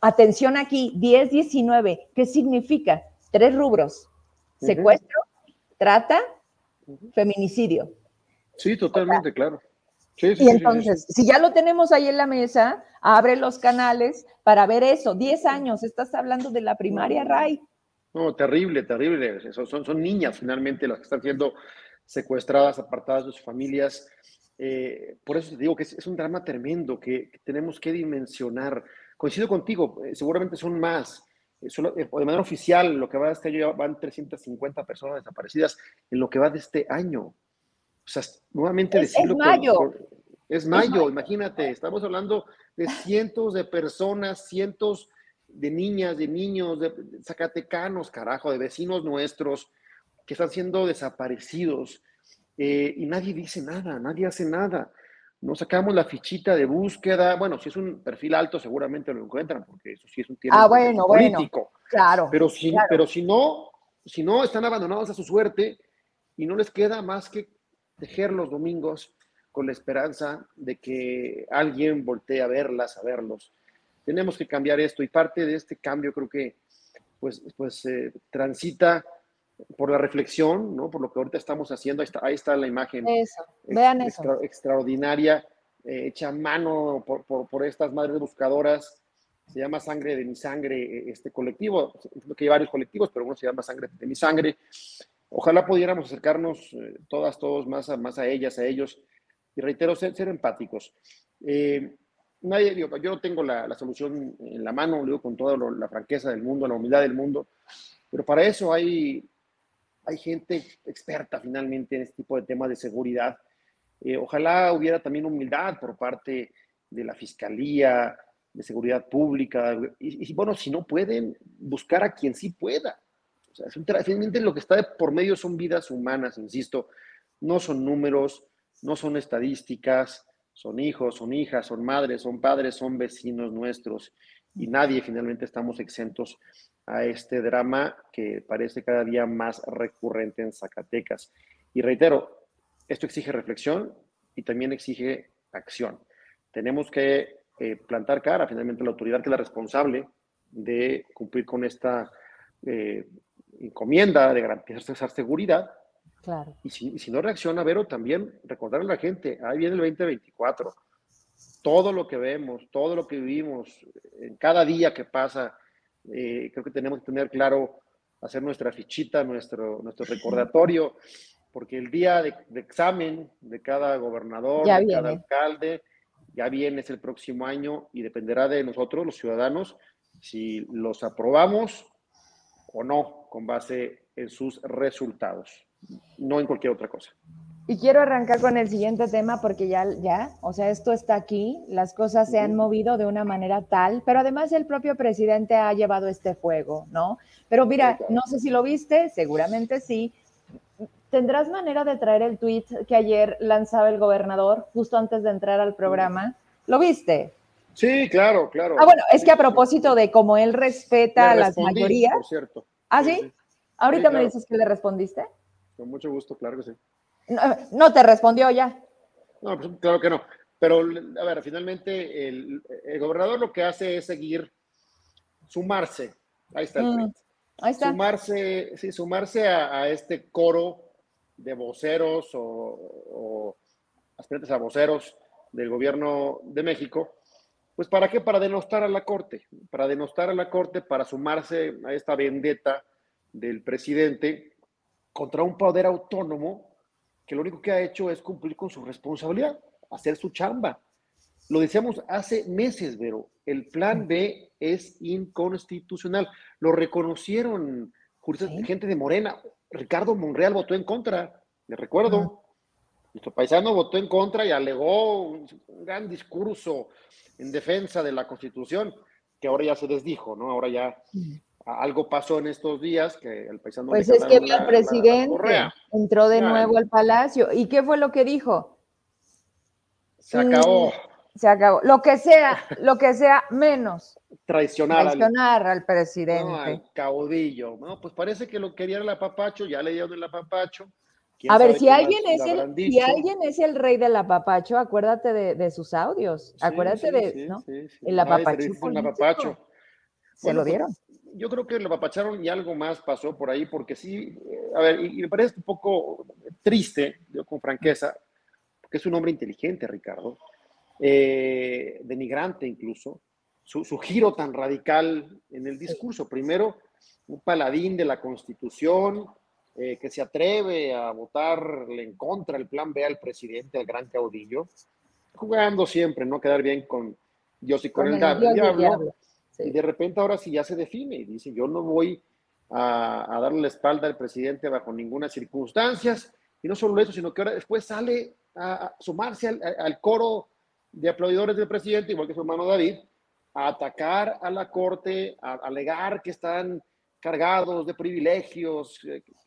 Atención aquí, 10, 19. ¿Qué significa? Tres rubros. Secuestro, trata, feminicidio. Sí, totalmente, claro y entonces, si ya lo tenemos ahí en la mesa, abre los canales para ver eso. Diez años, estás hablando de la primaria, Ray. No, terrible, terrible. Son, son, son niñas finalmente las que están siendo secuestradas, apartadas de sus familias. Eh, por eso te digo que es, un drama tremendo que, tenemos que dimensionar. Coincido contigo, eh, seguramente son más. Eh, de manera oficial, lo que va de este año van 350 personas desaparecidas en lo que va de este año. O sea, nuevamente decirlo. Es mayo. es mayo, imagínate, estamos hablando de cientos de personas, cientos de niñas, de niños, de zacatecanos, carajo, de vecinos nuestros que están siendo desaparecidos eh, y nadie dice nada, nadie hace nada. Nos sacamos la fichita de búsqueda. Bueno, si es un perfil alto, seguramente lo encuentran, porque eso sí es un tiempo ah, bueno, político. claro. Pero si, pero si no, si no están abandonados a su suerte y no les queda más que tejer los domingos con la esperanza de que alguien voltee a verlas, a verlos. Tenemos que cambiar esto y parte de este cambio creo que pues, pues eh, transita por la reflexión, ¿no? por lo que ahorita estamos haciendo. Ahí está, ahí está la imagen. Eso, vean eso. Extraordinaria, eh, hecha a mano por, por, por, estas madres buscadoras. Se llama Sangre de mi Sangre, eh, este colectivo. que hay varios colectivos, pero uno se llama Sangre de mi Sangre. Ojalá pudiéramos acercarnos eh, todas, todos más a, más a ellas, a ellos, y reitero, ser, empáticos. Eh, nadie, yo no tengo la, solución en la mano, digo con toda la franqueza del mundo, la humildad del mundo, pero para eso hay, hay gente experta finalmente en este tipo de temas de seguridad Eh, ojalá hubiera también humildad por parte de la Fiscalía, de Seguridad Pública, y, bueno, si no pueden, buscar a quien sí pueda. Finalmente lo que está por medio son vidas humanas, insisto, no son números, no son estadísticas, son hijos, son hijas, son madres, son padres, son vecinos nuestros y nadie finalmente estamos exentos a este drama que parece cada día más recurrente en Zacatecas. Y reitero, esto exige reflexión y también exige acción. Tenemos que eh, plantar cara finalmente a la autoridad que es la responsable de cumplir con esta eh, encomienda de garantizar seguridad. Claro. Y si, si no reacciona, Vero, también recordar a la gente, ahí viene el 2024 todo lo que vemos, todo lo que vivimos, en cada día que pasa, eh, creo que tenemos que tener claro, hacer nuestra fichita, nuestro, nuestro recordatorio, porque el día de, examen de cada gobernador, de cada alcalde, ya viene, es el próximo año y dependerá de nosotros, los ciudadanos, si los aprobamos o no, con base en sus resultados, no en cualquier otra cosa. Y quiero arrancar con el siguiente tema porque ya, ya, o sea, esto está aquí, las cosas se han movido de una manera tal, pero además el propio presidente ha llevado este fuego, ¿no? Pero mira, no sé si lo viste, seguramente sí. ¿Tendrás manera de traer el tweet que ayer lanzaba el gobernador justo antes de entrar al programa? ¿Lo viste? Sí, claro, claro. Ah, bueno, es que a propósito de cómo él respeta a las mayorías. Por cierto. ¿Ah, sí? Ahorita me dices que le respondiste. Con mucho gusto, claro que sí. No, te respondió ya. No, pues, claro que no. Pero, a ver, finalmente el, gobernador lo que hace es seguir, sumarse. Ahí está el mm, Ahí está. Sumarse, sí, sumarse a, este coro de voceros o, o, aspirantes a voceros del gobierno de México. Pues, ¿para qué? Para denostar a la Corte. Para denostar a la Corte, para sumarse a esta vendetta del presidente contra un poder autónomo que lo único que ha hecho es cumplir con su responsabilidad, hacer su chamba. Lo decíamos hace meses, pero el plan B es inconstitucional. Lo reconocieron juristas, gente de Morena. Ricardo Monreal votó en contra, le recuerdo. Nuestro paisano votó en contra y alegó un, gran discurso en defensa de la Constitución, que ahora ya se desdijo, ¿no? Ahora ya algo pasó en estos días que el paisano. Pues es que el presidente entró de nuevo al palacio. ¿Y qué fue lo que dijo? Se acabó. Se acabó. Lo que sea, lo que sea menos. Traicionar, Traicionar al, presidente. No, al caudillo. No, pues parece que lo querían el apapacho, ya le dieron el apapacho. A ver, si alguien, es el, si alguien es el rey del apapacho, acuérdate de, sus audios. acuérdate de, ¿no? el apapacho. Se lo dieron yo creo que lo apapacharon y algo más pasó por ahí, porque sí, eh, a ver, y, me parece un poco triste, yo con franqueza, porque es un hombre inteligente, Ricardo, eh, denigrante incluso, su, giro tan radical en el discurso. Primero, un paladín de la Constitución eh, que se atreve a votarle en contra el plan B al presidente, al gran caudillo, jugando siempre, ¿no? Quedar bien con Dios y con, el, diablo. Y de repente ahora sí ya se define y dice, yo no voy a, darle la espalda al presidente bajo ninguna circunstancia. Y no solo eso, sino que ahora después sale a, sumarse al, coro de aplaudidores del presidente, igual que su hermano David, a atacar a la corte, a, alegar que están cargados de privilegios,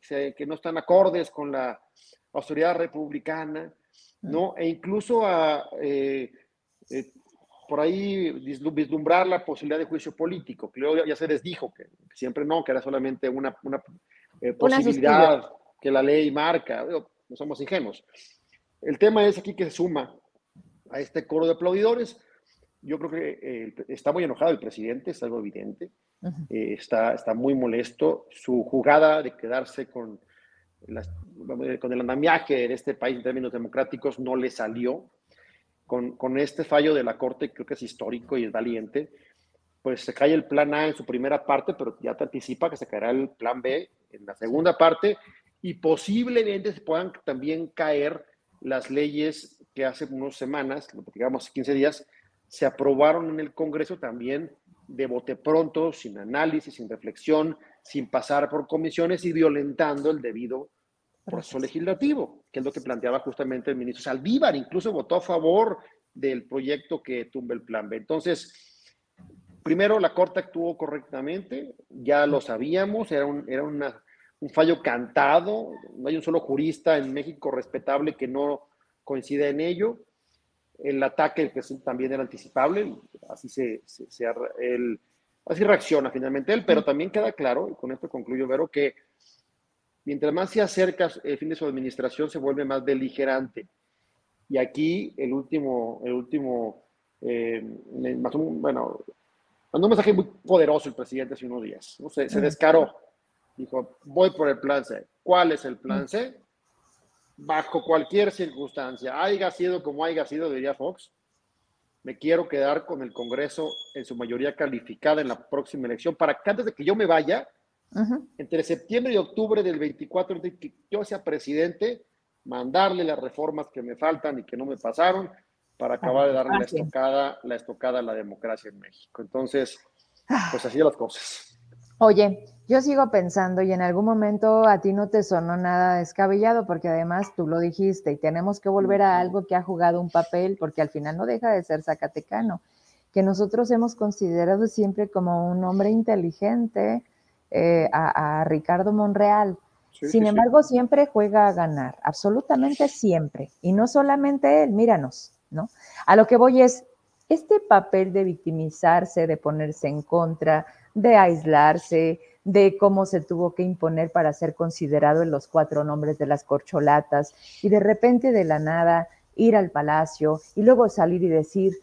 que, no están acordes con la autoridad republicana, ¿no? E incluso a eh, eh, por ahí vislumbrar la posibilidad de juicio político, que luego ya se les dijo que, siempre no, que era solamente una, una eh, posibilidad que la ley marca, no somos ingenuos. El tema es aquí que se suma a este coro de aplaudidores. Yo creo que eh, está muy enojado el presidente, es algo evidente. Eh, está, está muy molesto. Su jugada de quedarse con, con el andamiaje en este país en términos democráticos no le salió con, este fallo de la Corte, creo que es histórico y es valiente, pues se cae el plan A en su primera parte, pero ya te anticipa que se caerá el plan B en la segunda parte y posiblemente se puedan también caer las leyes que hace unas semanas, digamos 15 días, se aprobaron en el Congreso también de bote pronto, sin análisis, sin reflexión, sin pasar por comisiones y violentando el debido proceso legislativo. que es lo que planteaba justamente el ministro Saldívar, incluso votó a favor del proyecto que tumba el plan B. Entonces, primero la Corte actuó correctamente, ya lo sabíamos, era un, era un fallo cantado, no hay un solo jurista en México respetable que no coincida en ello. El ataque pues, también era anticipable, así, se, así reacciona finalmente él, pero también queda claro, y con esto concluyo, Vero, que mientras más se acerca el fin de su administración, se vuelve más beligerante. Y aquí el último, el último, eh, bueno, mandó un mensaje muy poderoso el presidente hace unos días. ¿no? Se, se descaró. Dijo, voy por el plan C. ¿Cuál es el plan C? Bajo cualquier circunstancia, haya sido como haya sido, diría Fox, me quiero quedar con el Congreso en su mayoría calificada en la próxima elección para que antes de que yo me vaya, entre septiembre y octubre del 24, de que yo sea presidente, mandarle las reformas que me faltan y que no me pasaron para acabar de darle la estocada, la estocada a la democracia en México. Entonces, ah. pues así las cosas. Oye, yo sigo pensando y en algún momento a ti no te sonó nada descabellado porque además tú lo dijiste y tenemos que volver a algo que ha jugado un papel porque al final no deja de ser zacatecano, que nosotros hemos considerado siempre como un hombre inteligente eh, a Ricardo Monreal sin embargo, siempre juega a ganar, absolutamente siempre. Y no solamente él, míranos, ¿no? A lo que voy es, este papel de victimizarse, de ponerse en contra, de aislarse, de cómo se tuvo que imponer para ser considerado en los cuatro nombres de las corcholatas y de repente de la nada ir al palacio y luego salir y decir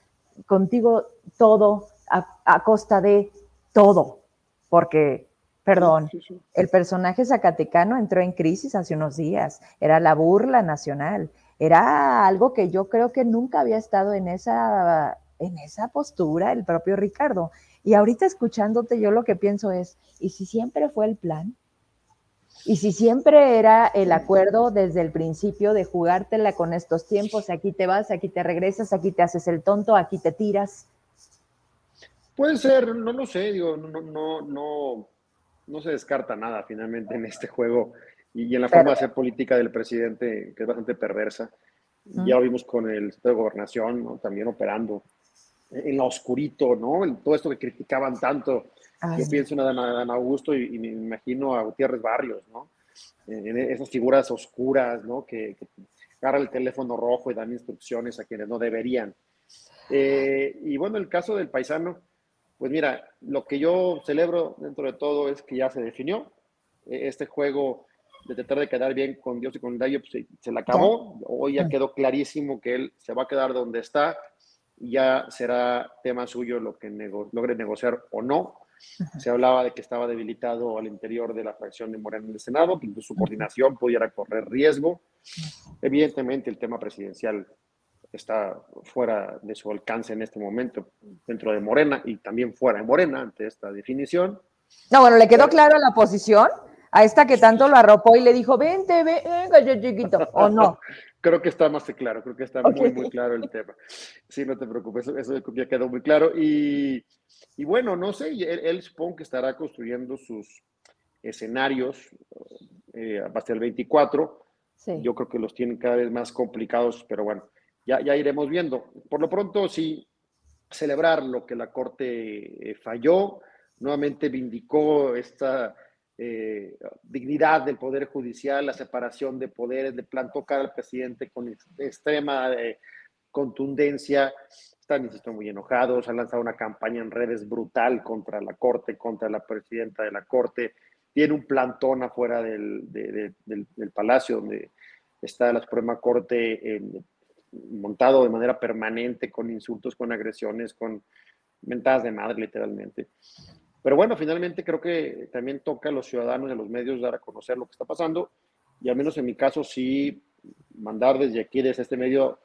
contigo todo a, a costa de todo, porque Perdón, el personaje zacatecano entró en crisis hace unos días, era la burla nacional, era algo que yo creo que nunca había estado en esa, en esa postura el propio Ricardo. Y ahorita escuchándote yo lo que pienso es, ¿y si siempre fue el plan? ¿Y si siempre era el acuerdo desde el principio de jugártela con estos tiempos? Aquí te vas, aquí te regresas, aquí te haces el tonto, aquí te tiras. Puede ser, no lo sé, digo, no, no, no no se descarta nada finalmente en este juego y, en la forma de hacer política del presidente, que es bastante perversa. Ya lo vimos con el secretario de Gobernación, también operando en lo oscurito, ¿no? todo esto que criticaban tanto. Yo pienso en Adán Augusto y, me imagino a Gutiérrez Barrios, ¿no? En esas figuras oscuras, ¿no? Que, que agarran el teléfono rojo y dan instrucciones a quienes no deberían. Eh, y bueno, el caso del paisano, pues mira, lo que yo celebro dentro de todo es que ya se definió. E, este juego de tratar de quedar bien con Dios y con el pues se, le acabó. Hoy ya quedó clarísimo que él se va a quedar donde está y ya será tema suyo lo que logre negociar o no. Se hablaba de que estaba debilitado al interior de la fracción de Morena en el Senado, que su coordinación pudiera correr riesgo. Evidentemente, el tema presidencial está fuera de su alcance en este momento dentro de Morena y también fuera de Morena ante esta definición. No, bueno, le quedó claro la posición a esta que tanto lo arropó y le dijo, vente, venga, yo chiquito, ¿o no? creo que está más que claro, creo que está muy, muy claro el tema. Sí, no te preocupes, eso, ya quedó muy claro. Y, y bueno, no sé, él, él, supongo que estará construyendo sus escenarios eh, hasta el 24. Yo creo que los tienen cada vez más complicados, pero bueno, ya, iremos viendo. Por lo pronto, sí, celebrar lo que la Corte eh, falló, nuevamente vindicó esta eh, dignidad del Poder Judicial, la separación de poderes, de plan tocar al presidente con extrema eh, contundencia. Están, insisto, muy enojados, han lanzado una campaña en redes brutal contra la Corte, contra la presidenta de la Corte. Tiene un plantón afuera del, del, palacio donde está la Suprema Corte montado de manera permanente con insultos, con agresiones, con mentadas de madre, literalmente. Pero bueno, finalmente creo que también toca a los ciudadanos y a los medios dar a conocer lo que está pasando y al menos en mi caso sí mandar desde aquí, desde este medio,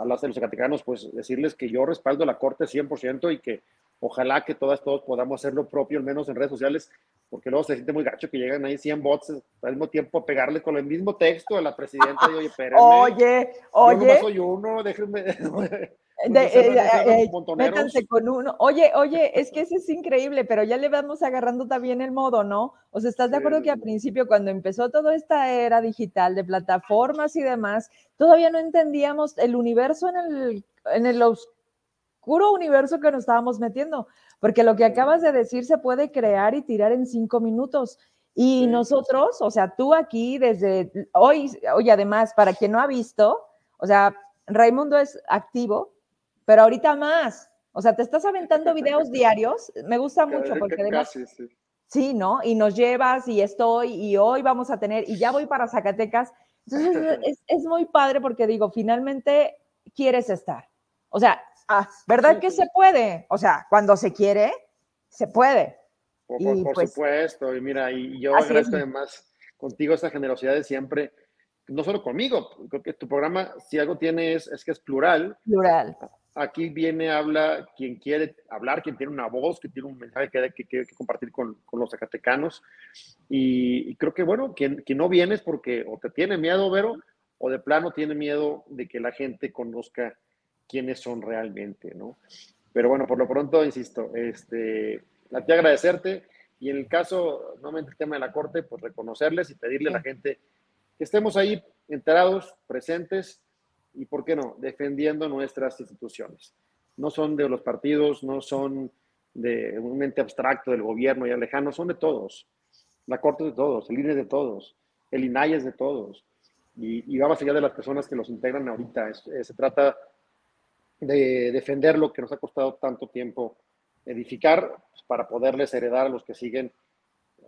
a las de los zacaticanos, pues decirles que yo respaldo la Corte 100% y que ojalá que todas, todos podamos hacer lo propio, al menos en redes sociales, porque luego se siente muy gacho que llegan ahí 100 bots al mismo tiempo a pegarle con el mismo texto a la presidenta y oye, espérenme. Oye, oye. Yo no soy uno, déjenme. eh, métanse con uno. Oye, oye, es que ese es increíble, pero ya le vamos agarrando también el modo, ¿no? O sea, ¿estás de acuerdo que al principio, cuando empezó toda esta era digital de plataformas y demás, todavía no entendíamos el universo en el, en el oscuro universo que nos estábamos metiendo? Porque lo que acabas de decir se puede crear y tirar en cinco minutos. Y nosotros, o sea, tú aquí desde hoy, hoy además, para quien no ha visto, o sea, Raimundo es activo, pero ahorita más. O sea, te estás aventando videos diarios. Me gusta mucho porque además... sí. sí. ¿no? Y nos llevas y estoy y hoy vamos a tener y ya voy para Zacatecas. Entonces es, es muy padre porque digo, finalmente quieres estar. O sea, ah, ¿verdad que se puede? O sea, cuando se quiere, se puede. Por, pues supuesto, y mira, y yo agradezco además contigo esta generosidad de siempre, no solo conmigo, creo que tu programa, si algo tiene, es, es que es plural. Plural. Aquí viene, habla quien quiere hablar, quien tiene una voz, que tiene un mensaje que quiere que, que, compartir con, con, los zacatecanos. Y, y, creo que, bueno, quien, quien no viene es porque o te tiene miedo, Vero, o de plano tiene miedo de que la gente conozca quiénes son realmente, ¿no? Pero bueno, por lo pronto, insisto, este, a ti agradecerte y en el caso, nuevamente el tema de la corte, pues reconocerles y pedirle a la gente que estemos ahí enterados, presentes y, ¿por qué no?, defendiendo nuestras instituciones. No son de los partidos, no son de un ente abstracto del gobierno y lejano, son de todos. La corte de todos, el INE de todos, el INAI es de todos. Y, va más allá de las personas que los integran ahorita. se trata de defender lo que nos ha costado tanto tiempo edificar pues, para poderles heredar a los que siguen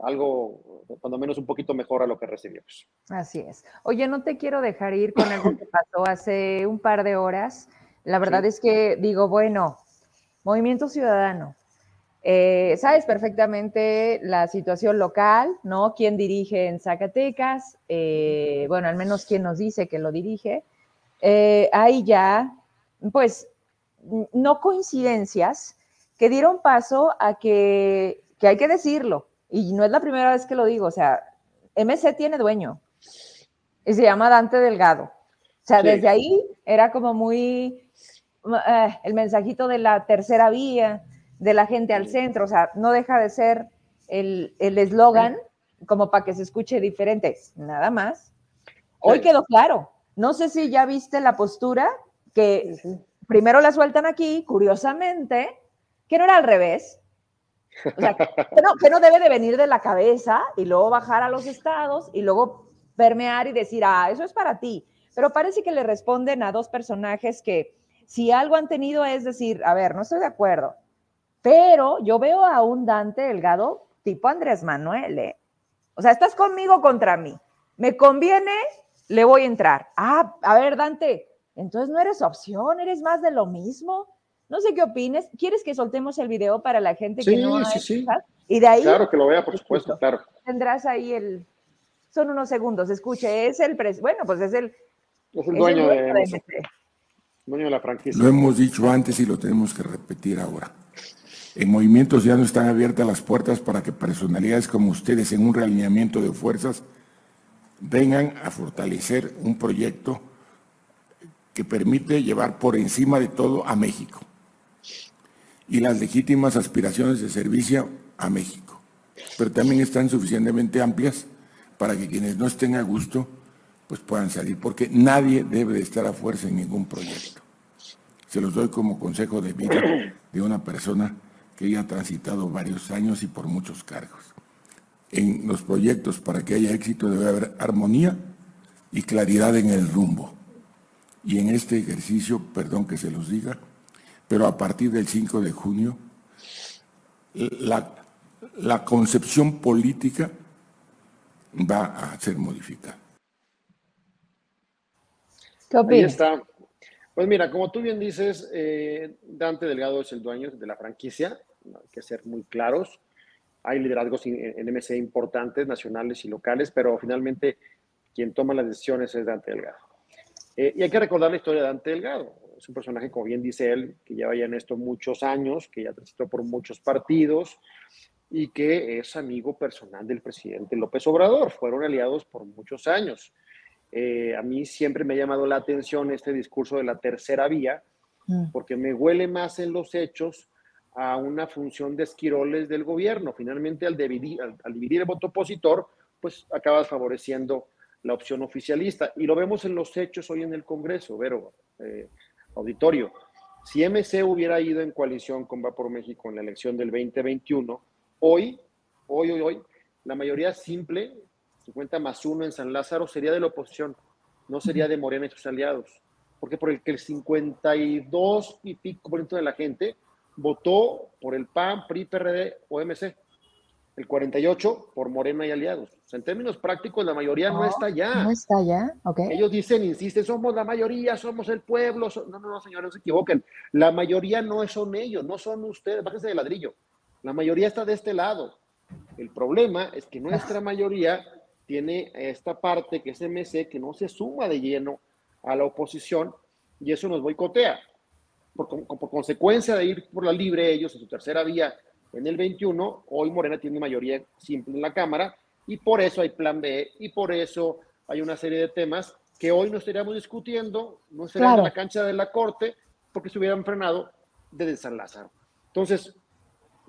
algo, cuando menos un poquito mejor a lo que recibimos. Así es. Oye, no te quiero dejar ir con algo que pasó hace un par de horas. La verdad sí. es que digo, bueno, Movimiento Ciudadano, eh, sabes perfectamente la situación local, ¿no? ¿Quién dirige en Zacatecas? Eh, bueno, al menos quién nos dice que lo dirige. Eh, hay ya, pues, no coincidencias, que dieron paso a que, que hay que decirlo, y no es la primera vez que lo digo, o sea, MC tiene dueño y se llama Dante Delgado. O sea, sí. desde ahí era como muy eh, el mensajito de la tercera vía, de la gente al centro, o sea, no deja de ser el eslogan sí. como para que se escuche diferente, nada más. Hoy quedó claro. No sé si ya viste la postura que primero la sueltan aquí, curiosamente, que no era al revés. O que, no, no debe de venir de la cabeza y luego bajar a los estados y luego permear y decir, ah, eso es para ti. Pero parece que le responden a dos personajes que si algo han tenido es decir, a ver, no estoy de acuerdo, pero yo veo a un Dante Delgado tipo Andrés Manuel, ¿eh? O sea, estás conmigo contra mí. Me conviene, le voy a entrar. Ah, a ver, Dante, entonces no eres opción, eres más de lo mismo. No sé qué opines. ¿Quieres que soltemos el video para la gente sí, que no sí, sí. Y de ahí. Claro que lo vea, por supuesto, claro. Tendrás ahí el. Son unos segundos. Escuche, es el. Pres... Bueno, pues es el. Es el dueño, es el dueño de, de, dueño de la franquicia. Lo hemos dicho antes y lo tenemos que repetir ahora. En movimientos ya no están abiertas las puertas para que personalidades como ustedes, en un realineamiento de fuerzas, vengan a fortalecer un proyecto que permite llevar por encima de todo a México y las legítimas aspiraciones de servicio a México. Pero también están suficientemente amplias para que quienes no estén a gusto pues puedan salir, porque nadie debe de estar a fuerza en ningún proyecto. Se los doy como consejo de vida de una persona que ya ha transitado varios años y por muchos cargos. En los proyectos, para que haya éxito, debe haber armonía y claridad en el rumbo. Y en este ejercicio, perdón que se los diga, pero a partir del 5 de junio, la, la concepción política va a ser modificada. ¿Qué Ahí está. Pues mira, como tú bien dices, eh, Dante Delgado es el dueño de la franquicia, hay que ser muy claros. Hay liderazgos en, en MC importantes, nacionales y locales, pero finalmente quien toma las decisiones es Dante Delgado. Eh, y hay que recordar la historia de Dante Delgado es un personaje, como bien dice él, que lleva ya en esto muchos años, que ya transitó por muchos partidos y que es amigo personal del presidente López Obrador. Fueron aliados por muchos años. Eh, a mí siempre me ha llamado la atención este discurso de la tercera vía, mm. porque me huele más en los hechos a una función de esquiroles del gobierno. Finalmente, al dividir, al, dividir el voto opositor, pues acabas favoreciendo la opción oficialista. Y lo vemos en los hechos hoy en el Congreso, Vero, eh, auditorio. Si MC hubiera ido en coalición con Va por México en la elección del 2021, hoy, hoy, hoy, hoy, la mayoría simple, 50 más uno en San Lázaro, sería de la oposición, no sería de Morena y sus aliados. Porque por el que el 52 y pico por ciento de la gente votó por el PAN, PRI, PRD o MC. El 48 por Morena y aliados. O sea, en términos prácticos, la mayoría no, está allá. No está allá, ok. Ellos dicen, insisten, somos la mayoría, somos el pueblo. No, no, no, señores, no se equivoquen. La mayoría no son ellos, no son ustedes, bájense de ladrillo. La mayoría está de este lado. El problema es que nuestra mayoría tiene esta parte que es MC que no se suma de lleno a la oposición y eso nos boicotea por, consecuencia de ir por la libre ellos en su tercera vía en el 21, hoy Morena tiene mayoría simple en la Cámara y por eso hay plan B y por eso hay una serie de temas que hoy no estaríamos discutiendo, no estaríamos en la cancha de la Corte porque se hubieran frenado desde San Lázaro. Entonces,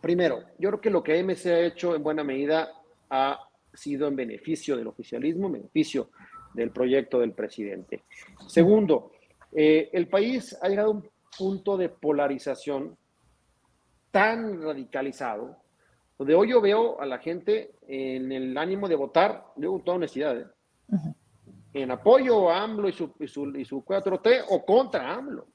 primero, yo creo que lo que MC ha hecho en buena medida ha sido en beneficio del oficialismo, en beneficio del proyecto del presidente. Segundo, eh, el país ha llegado a un punto de polarización tan radicalizado, donde hoy yo veo a la gente en el ánimo de votar, digo con toda honestidad, ¿eh? en apoyo a AMLO y su, y su, y su 4T o contra AMLO.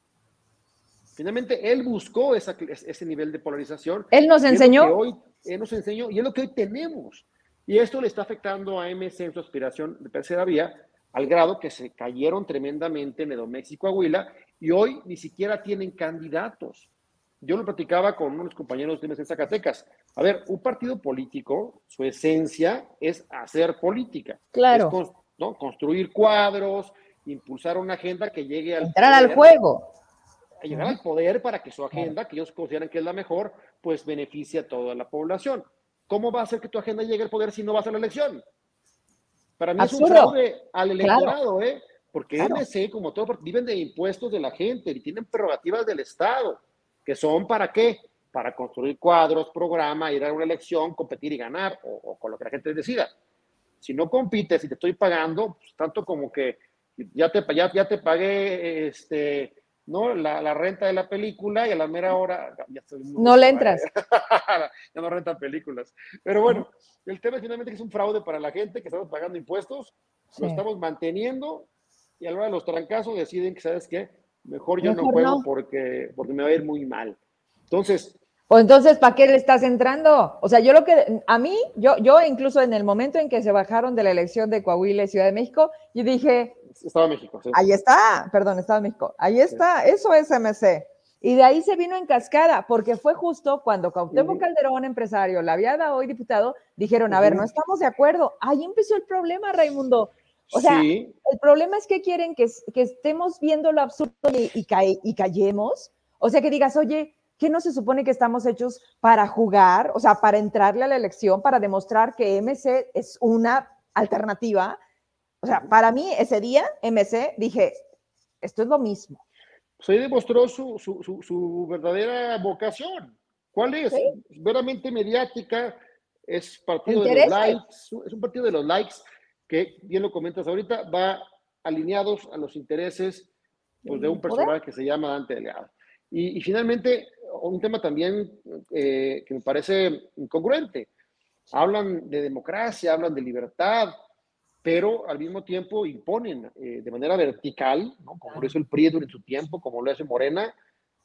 Finalmente, él buscó esa, ese nivel de polarización. Él nos enseñó. Hoy, él nos enseñó y es lo que hoy tenemos. Y esto le está afectando a MC en su aspiración de tercera vía, al grado que se cayeron tremendamente en Edoméxico, Coahuila, y hoy ni siquiera tienen candidatos. Yo lo platicaba con unos compañeros de en Zacatecas. A ver, un partido político, su esencia es hacer política. Claro. ¿no? Construir cuadros, impulsar una agenda que llegue al. Entrar al juego. A llegar al poder para que su agenda, que ellos consideran que es la mejor, pues beneficie a toda la población. ¿Cómo va a hacer que tu agenda llegue al poder si no vas a la elección? Para mí es un fraude al electorado, ¿eh? Porque MC, como todo, viven de impuestos de la gente y tienen prerrogativas del Estado, que son para qué? Para construir cuadros, programa, ir a una elección, competir y ganar, o, con lo que la gente decida. Si no compites y te estoy pagando, pues, tanto como que ya te, ya, ya te pagué este, ¿no? La, la, renta de la película y a la mera hora no le entras. ya no rentan películas. Pero bueno, el tema es finalmente que es un fraude para la gente que estamos pagando impuestos, lo estamos manteniendo y a la hora de los trancazos deciden que, ¿sabes qué? Mejor yo no juego Porque, porque me va a ir muy mal. Entonces... O entonces, ¿para qué le estás entrando? O sea, yo lo que, a mí, yo, yo incluso en el momento en que se bajaron de la elección de Coahuila y Ciudad de México, yo dije... Estaba México. Sí. Ahí está, perdón, estaba México. Ahí está, eso es MC. Y de ahí se vino en cascada, porque fue justo cuando Cuauhtémoc Calderón, empresario, la había dado hoy diputado, dijeron, a ver, no estamos de acuerdo. Ahí empezó el problema, Raimundo. O sea, el problema es que quieren que, estemos viendo lo absurdo y, y, callemos. O sea, que digas, oye, ¿qué no se supone que estamos hechos para jugar? O sea, para entrarle a la elección, para demostrar que MC es una alternativa. O sea, para mí ese día, MC, dije, esto es lo mismo. Pues ahí demostró su, su, su, verdadera vocación. ¿Cuál es? Veramente mediática, es partido de los likes, es un partido de los likes que, bien lo comentas ahorita, va alineados a los intereses pues, de un personaje que se llama Dante Delgado. Y, finalmente, un tema también eh, que me parece incongruente. Hablan de democracia, hablan de libertad, pero al mismo tiempo imponen eh, de manera vertical, como lo hizo el PRI en su tiempo, como lo hace Morena,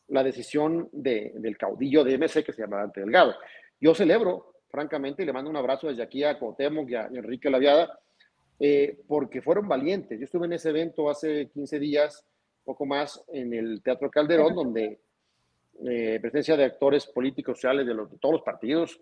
la decisión del caudillo de MC que se llama Dante Delgado. Yo celebro, francamente, y le mando un abrazo desde aquí a Cuauhtémoc y a Enrique Laviada, eh, porque fueron valientes. Yo estuve en ese evento hace 15 días, poco más, en el Teatro Calderón, donde eh, presencia de actores políticos, sociales de, los, de todos los partidos,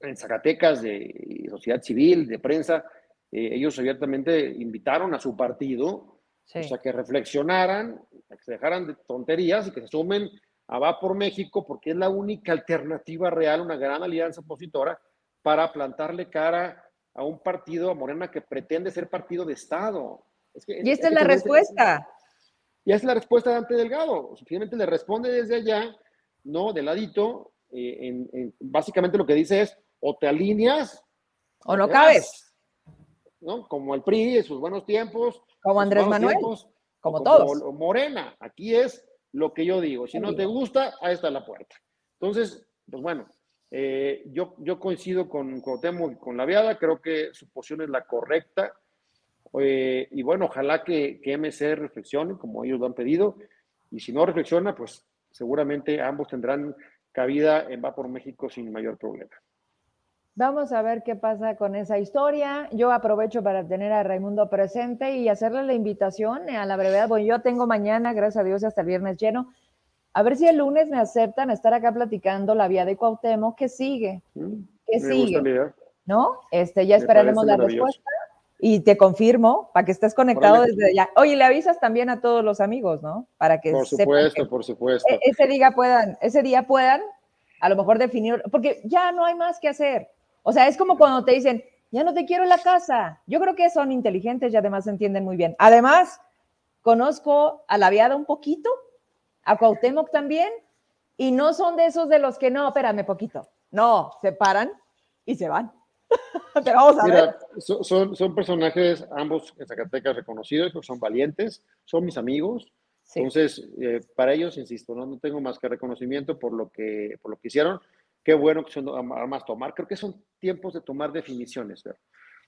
en Zacatecas, de sociedad civil, de prensa, eh, ellos abiertamente invitaron a su partido a que reflexionaran, a que se dejaran de tonterías y que se sumen a Va por México, porque es la única alternativa real, una gran alianza opositora para plantarle cara a un partido, a Morena, que pretende ser partido de Estado. y esta es, la respuesta. Y es la respuesta de Ante Delgado. Finalmente le responde desde allá, ¿no? De ladito, eh, en, básicamente lo que dice es, o te alineas. O no cabes. ¿no? Como el PRI en sus buenos tiempos. Como Andrés Manuel. como, todos. Morena. Aquí es lo que yo digo. Si no te gusta, ahí está la puerta. Entonces, pues bueno, eh, yo, yo coincido con Cuauhtémoc y con la viada, creo que su posición es la correcta. Eh, y bueno, ojalá que, que, MC reflexione como ellos lo han pedido. Y si no reflexiona, pues seguramente ambos tendrán cabida en Va por México sin mayor problema. Vamos a ver qué pasa con esa historia. Yo aprovecho para tener a Raimundo presente y hacerle la invitación a la brevedad. Bueno, yo tengo mañana, gracias a Dios, hasta el viernes lleno. A ver si el lunes me aceptan estar acá platicando la vía de Cuauhtémoc. ¿Qué sigue? Mm, ¿Qué sigue? ¿No? Este, ya esperaremos la respuesta y te confirmo para que estés conectado desde allá. Oye, le avisas también a todos los amigos, ¿no? Para que por supuesto, por supuesto. E-, ese día puedan, ese día puedan, a lo mejor definir, porque ya no hay más que hacer. O sea, es como cuando te dicen, ya no te quiero en la casa. Yo creo que son inteligentes y además entienden muy bien. Además, conozco a la viada un poquito, a Cuauhtémoc también, y no son de esos de los que no, espérame poquito. No, se paran y se van. Pero vamos a ver. Son, son personajes ambos en Zacatecas reconocidos, son valientes, son mis amigos. Entonces, eh, para ellos, insisto, ¿no? no tengo más que reconocimiento por lo que, por lo que hicieron qué bueno que son armas tomar. Creo que son tiempos de tomar definiciones, ¿verdad?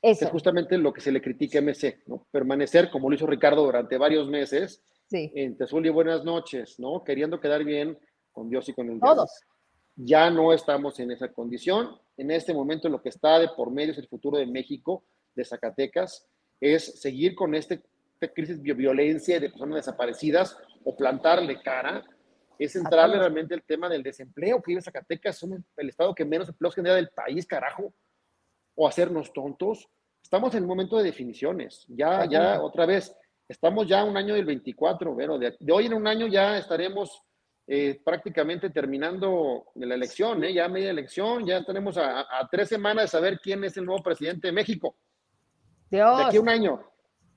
Es justamente lo que se le critica a MC, ¿no? Permanecer, como lo hizo Ricardo durante varios meses, sí. en Tezul y Buenas noches, ¿no? Queriendo quedar bien con Dios y con el Todos. Ya no estamos en esa condición. En este momento lo que está de por medio es el futuro de México, de Zacatecas, es seguir con este, esta crisis de violencia de personas desaparecidas o plantarle cara es centrarle realmente el tema del desempleo que vive Zacatecas, somos el estado que menos empleos genera del país, carajo, o hacernos tontos. Estamos en un momento de definiciones, ya, ya, otra vez, estamos ya un año del 24, pero de, hoy en un año ya estaremos eh, prácticamente terminando la elección, ¿eh? ya media elección, ya tenemos a, tres semanas de saber quién es el nuevo presidente de México. Dios. De aquí a un año,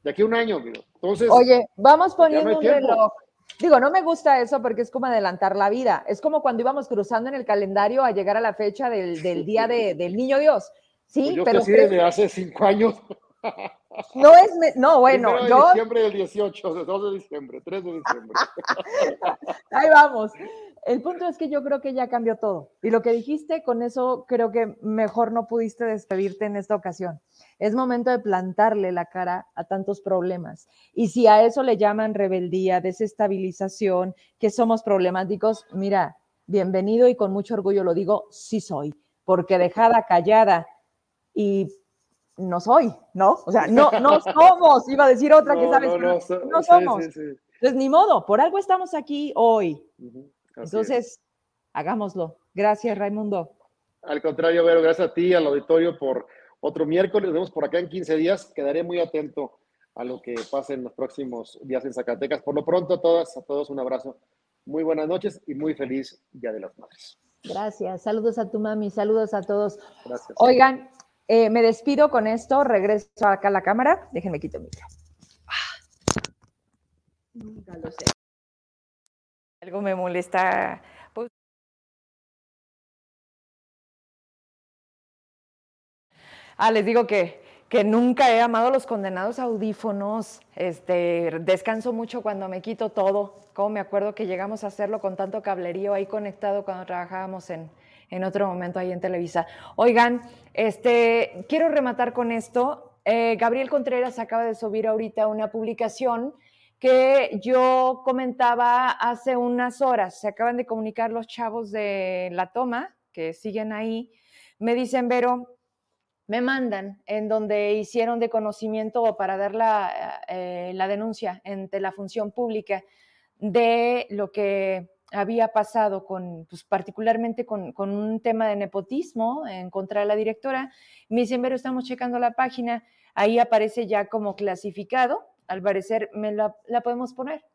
de aquí a un año, entonces. Oye, vamos poniendo un reloj Digo, no me gusta eso porque es como adelantar la vida. Es como cuando íbamos cruzando en el calendario a llegar a la fecha del, día del niño Dios. Sí, pues yo pero. Desde hace cinco años. No es, no, bueno, de yo. diciembre del 18, 2 de diciembre, 3 de diciembre. Ahí vamos. El punto es que yo creo que ya cambió todo. Y lo que dijiste, con eso creo que mejor no pudiste despedirte en esta ocasión. Es momento de plantarle la cara a tantos problemas. Y si a eso le llaman rebeldía, desestabilización, que somos problemáticos, mira, bienvenido y con mucho orgullo lo digo, sí soy, porque dejada callada y no soy, ¿no? O sea, no, no somos, iba a decir otra que sabes, no, no, no somos. Entonces, ni modo, por algo estamos aquí hoy. Entonces, hagámoslo. Gracias, Raimundo. Al contrario, Vero, gracias a ti, al auditorio por otro miércoles. Nos vemos por acá en 15 días. Quedaré muy atento a lo que pase en los próximos días en Zacatecas. Por lo pronto, a todas, a todos un abrazo. Muy buenas noches y muy feliz Día de las Madres. Gracias. Saludos a tu mami, saludos a todos. Gracias. Oigan, eh, me despido con esto, regreso acá a la cámara. Déjenme quitar mi Nunca lo sé. Algo me molesta Ah, les digo que, que nunca he amado los condenados audífonos. Este, descanso mucho cuando me quito todo. Como me acuerdo que llegamos a hacerlo con tanto cablerío ahí conectado cuando trabajábamos en, en otro momento ahí en Televisa. Oigan, este, quiero rematar con esto. Eh, Gabriel Contreras acaba de subir ahorita una publicación que yo comentaba hace unas horas. Se acaban de comunicar los chavos de la toma, que siguen ahí. Me dicen, Vero, me mandan en donde hicieron de conocimiento para dar la, eh, la denuncia ante la función pública de lo que había pasado con, pues, particularmente con, con, un tema de nepotismo en contra de la directora. Me dicen, pero estamos checando la página, ahí aparece ya como clasificado, al parecer me la, podemos poner.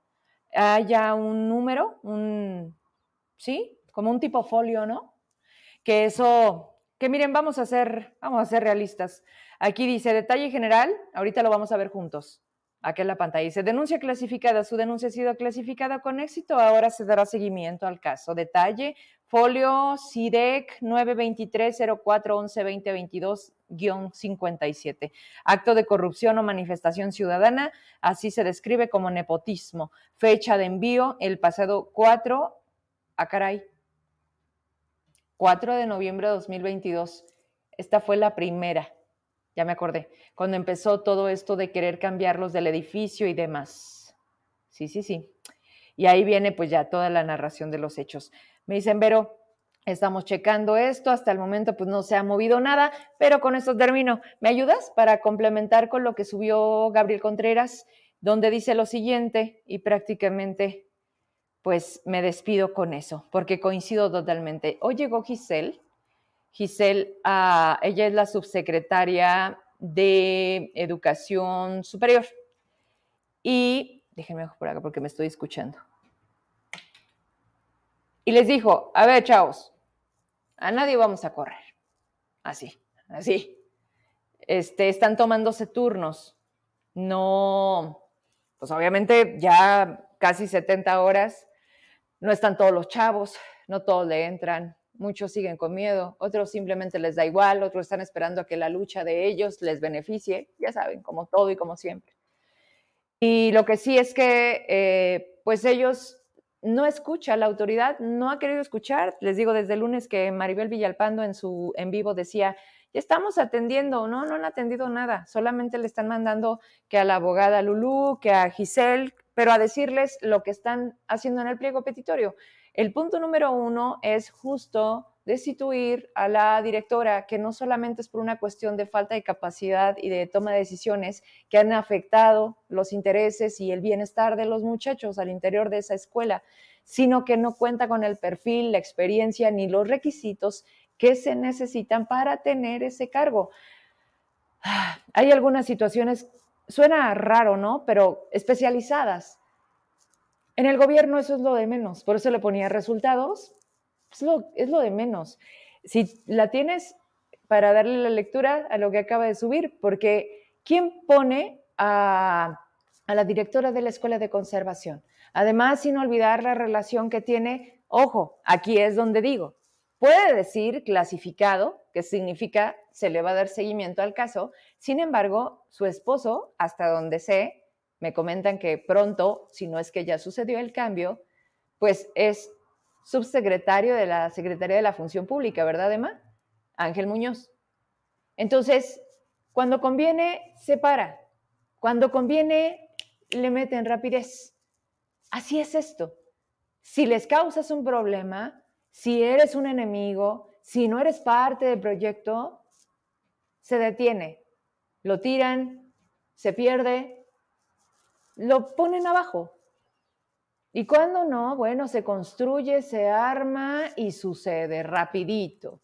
Hay ya un número, un, ¿sí? Como un tipo folio, ¿no? Que eso que miren, vamos a ser, vamos a ser realistas. Aquí dice detalle general, ahorita lo vamos a ver juntos. Aquí en la pantalla dice, denuncia clasificada, su denuncia ha sido clasificada con éxito, ahora se dará seguimiento al caso. Detalle, folio CIDEC 923-0411-2022-57. Acto de corrupción o manifestación ciudadana, así se describe como nepotismo. Fecha de envío, el pasado 4, a ah, caray, 4 de noviembre de 2022. Esta fue la primera ya me acordé, cuando empezó todo esto de querer cambiarlos del edificio y demás. Sí, sí, sí. Y ahí viene pues ya toda la narración de los hechos. Me dicen, Vero, estamos checando esto, hasta el momento pues no se ha movido nada, pero con esto termino. ¿Me ayudas para complementar con lo que subió Gabriel Contreras, donde dice lo siguiente y prácticamente pues me despido con eso, porque coincido totalmente. Hoy llegó Giselle Giselle, ah, ella es la subsecretaria de Educación Superior. Y déjenme por acá porque me estoy escuchando. Y les dijo, a ver, chavos, a nadie vamos a correr. Así, así. Este, están tomándose turnos. No, pues obviamente ya casi 70 horas, no están todos los chavos, no todos le entran, muchos siguen con miedo, otros simplemente les da igual, otros están esperando a que la lucha de ellos les beneficie, ya saben, como todo y como siempre. Y lo que sí es que, eh, pues ellos no escuchan, la autoridad no ha querido escuchar. Les digo desde el lunes que Maribel Villalpando en su en vivo decía, ya estamos atendiendo, no, no han atendido nada, solamente le están mandando que a la abogada Lulú, que a Giselle, pero a decirles lo que están haciendo en el pliego petitorio. El punto número uno es justo destituir a la directora, que no solamente es por una cuestión de falta de capacidad y de toma de decisiones que han afectado los intereses y el bienestar de los muchachos al interior de esa escuela, sino que no cuenta con el perfil, la experiencia ni los requisitos que se necesitan para tener ese cargo. Hay algunas situaciones, suena raro, ¿no? Pero especializadas en el gobierno eso es lo de menos, por eso le ponía resultados, es lo, es lo de menos. Si la tienes para darle la lectura a lo que acaba de subir, porque ¿quién pone a, a la directora de la Escuela de Conservación? Además, sin olvidar la relación que tiene, ojo, aquí es donde digo, puede decir clasificado, que significa se le va a dar seguimiento al caso, sin embargo, su esposo, hasta donde sé, me comentan que pronto, si no es que ya sucedió el cambio, pues es subsecretario de la Secretaría de la Función Pública, ¿verdad, Emma? Ángel Muñoz. Entonces, cuando conviene, se para. Cuando conviene, le meten rapidez. Así es esto. Si les causas un problema, si eres un enemigo, si no eres parte del proyecto, se detiene. Lo tiran, se pierde, lo ponen abajo. Y cuando no, bueno, se construye, se arma y sucede rapidito.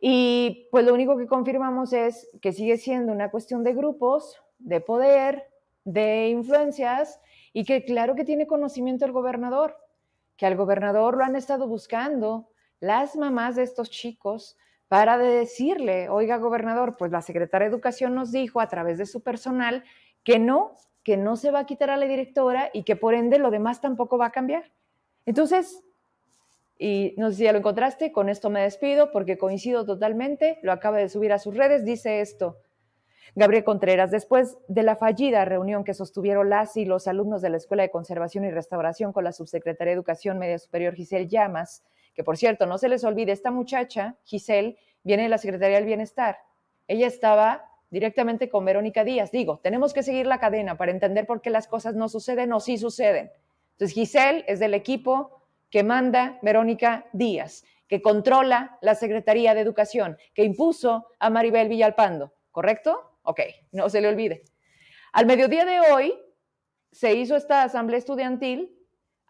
Y pues lo único que confirmamos es que sigue siendo una cuestión de grupos, de poder, de influencias y que claro que tiene conocimiento el gobernador, que al gobernador lo han estado buscando las mamás de estos chicos para decirle, oiga gobernador, pues la secretaria de Educación nos dijo a través de su personal que no, que no se va a quitar a la directora y que por ende lo demás tampoco va a cambiar. Entonces, y no sé si ya lo encontraste, con esto me despido porque coincido totalmente, lo acaba de subir a sus redes, dice esto. Gabriel Contreras, después de la fallida reunión que sostuvieron las y los alumnos de la Escuela de Conservación y Restauración con la subsecretaria de Educación Media Superior Giselle Llamas, que por cierto, no se les olvide, esta muchacha, Giselle, viene de la Secretaría del Bienestar. Ella estaba directamente con Verónica Díaz. Digo, tenemos que seguir la cadena para entender por qué las cosas no suceden o sí suceden. Entonces, Giselle es del equipo que manda Verónica Díaz, que controla la Secretaría de Educación, que impuso a Maribel Villalpando, ¿correcto? Ok, no se le olvide. Al mediodía de hoy se hizo esta asamblea estudiantil,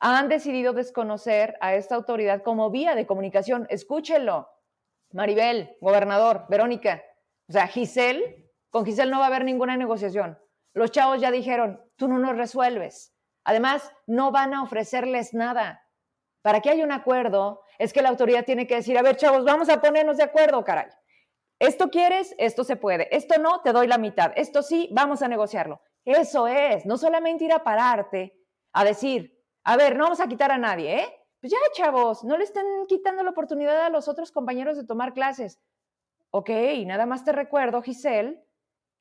han decidido desconocer a esta autoridad como vía de comunicación. Escúchenlo. Maribel, gobernador, Verónica. O sea, Giselle con Giselle no va a haber ninguna negociación. Los chavos ya dijeron, tú no nos resuelves. Además, no van a ofrecerles nada. Para que haya un acuerdo, es que la autoridad tiene que decir, a ver, chavos, vamos a ponernos de acuerdo, caray. Esto quieres, esto se puede. Esto no, te doy la mitad. Esto sí, vamos a negociarlo. Eso es, no solamente ir a pararte a decir, a ver, no vamos a quitar a nadie, ¿eh? Pues ya, chavos, no le estén quitando la oportunidad a los otros compañeros de tomar clases. Ok, nada más te recuerdo, Giselle,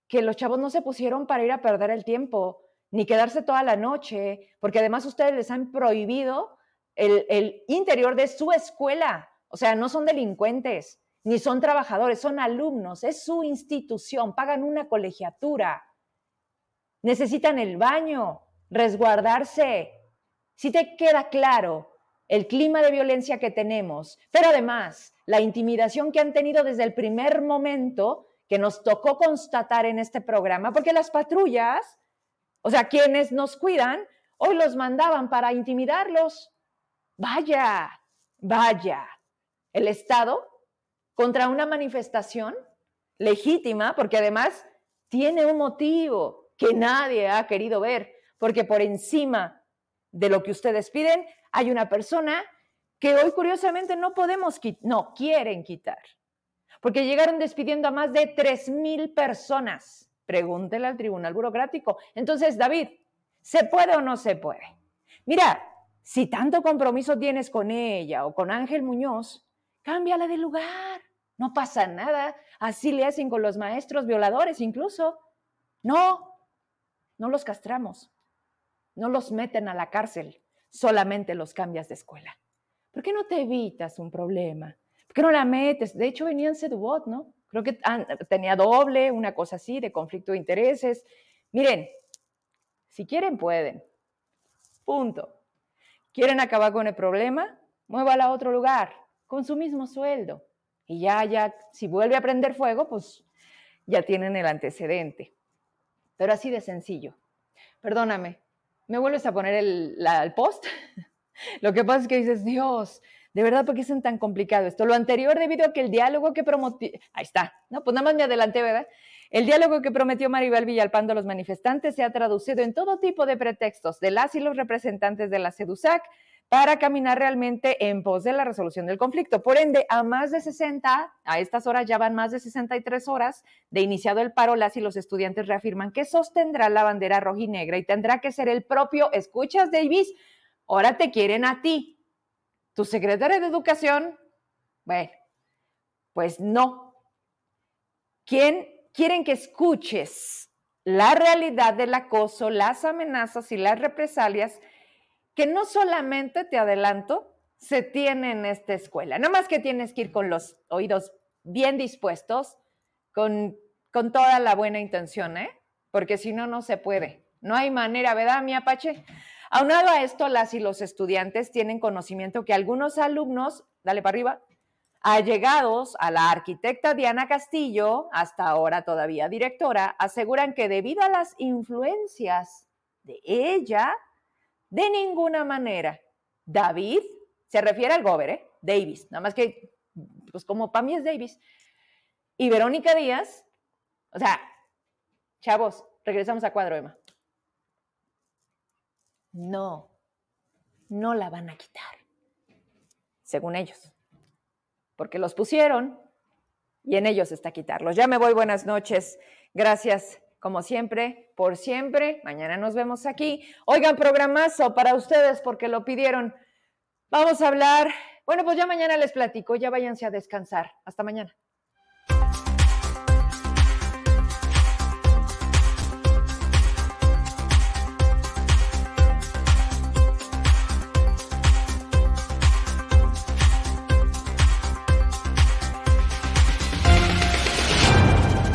que los chavos no se pusieron para ir a perder el tiempo, ni quedarse toda la noche, porque además ustedes les han prohibido el, el interior de su escuela. O sea, no son delincuentes, ni son trabajadores, son alumnos, es su institución, pagan una colegiatura, necesitan el baño, resguardarse. Si te queda claro el clima de violencia que tenemos, pero además la intimidación que han tenido desde el primer momento que nos tocó constatar en este programa, porque las patrullas, o sea, quienes nos cuidan, hoy los mandaban para intimidarlos. Vaya, vaya, el Estado contra una manifestación legítima, porque además tiene un motivo que nadie ha querido ver, porque por encima de lo que ustedes piden hay una persona que hoy curiosamente no podemos, no, quieren quitar, porque llegaron despidiendo a más de 3.000 personas. Pregúntele al tribunal burocrático. Entonces, David, ¿se puede o no se puede? Mira, si tanto compromiso tienes con ella o con Ángel Muñoz, cámbiala de lugar. No pasa nada. Así le hacen con los maestros violadores incluso. No, no los castramos. No los meten a la cárcel. Solamente los cambias de escuela. ¿Por qué no te evitas un problema? ¿Por qué no la metes? De hecho, venía en Sedubot, ¿no? Creo que tenía doble, una cosa así, de conflicto de intereses. Miren, si quieren, pueden. Punto. ¿Quieren acabar con el problema? Muévala a otro lugar, con su mismo sueldo. Y ya, ya, si vuelve a prender fuego, pues ya tienen el antecedente. Pero así de sencillo. Perdóname, ¿me vuelves a poner el, el post? Lo que pasa es que dices, Dios, de verdad, ¿por qué es tan complicado esto? Lo anterior debido a que el diálogo que prometió, ahí está, ¿no? Pues nada más me adelanté, ¿verdad? El diálogo que prometió Maribel Villalpando a los manifestantes se ha traducido en todo tipo de pretextos de las y los representantes de la SEDUSAC para caminar realmente en pos de la resolución del conflicto. Por ende, a más de 60, a estas horas ya van más de 63 horas de iniciado el paro, las y los estudiantes reafirman que sostendrá la bandera roja y negra y tendrá que ser el propio, escuchas Davis, ahora te quieren a ti. ¿Tu secretaria de Educación? Bueno, pues no. ¿Quién quieren que escuches la realidad del acoso, las amenazas y las represalias que no solamente, te adelanto, se tiene en esta escuela. No más que tienes que ir con los oídos bien dispuestos, con, con toda la buena intención, ¿eh? Porque si no, no se puede. No hay manera, ¿verdad, mi Apache? Aunado a esto, las y los estudiantes tienen conocimiento que algunos alumnos, dale para arriba, allegados a la arquitecta Diana Castillo, hasta ahora todavía directora, aseguran que debido a las influencias de ella, de ninguna manera, David, se refiere al gober, ¿eh? Davis, nada más que, pues como para mí es Davis, y Verónica Díaz, o sea, chavos, regresamos a cuadro, Emma no, no la van a quitar, según ellos, porque los pusieron y en ellos está quitarlos. Ya me voy, buenas noches, gracias como siempre, por siempre, mañana nos vemos aquí. Oigan, programazo para ustedes porque lo pidieron. Vamos a hablar, bueno, pues ya mañana les platico, ya váyanse a descansar. Hasta mañana.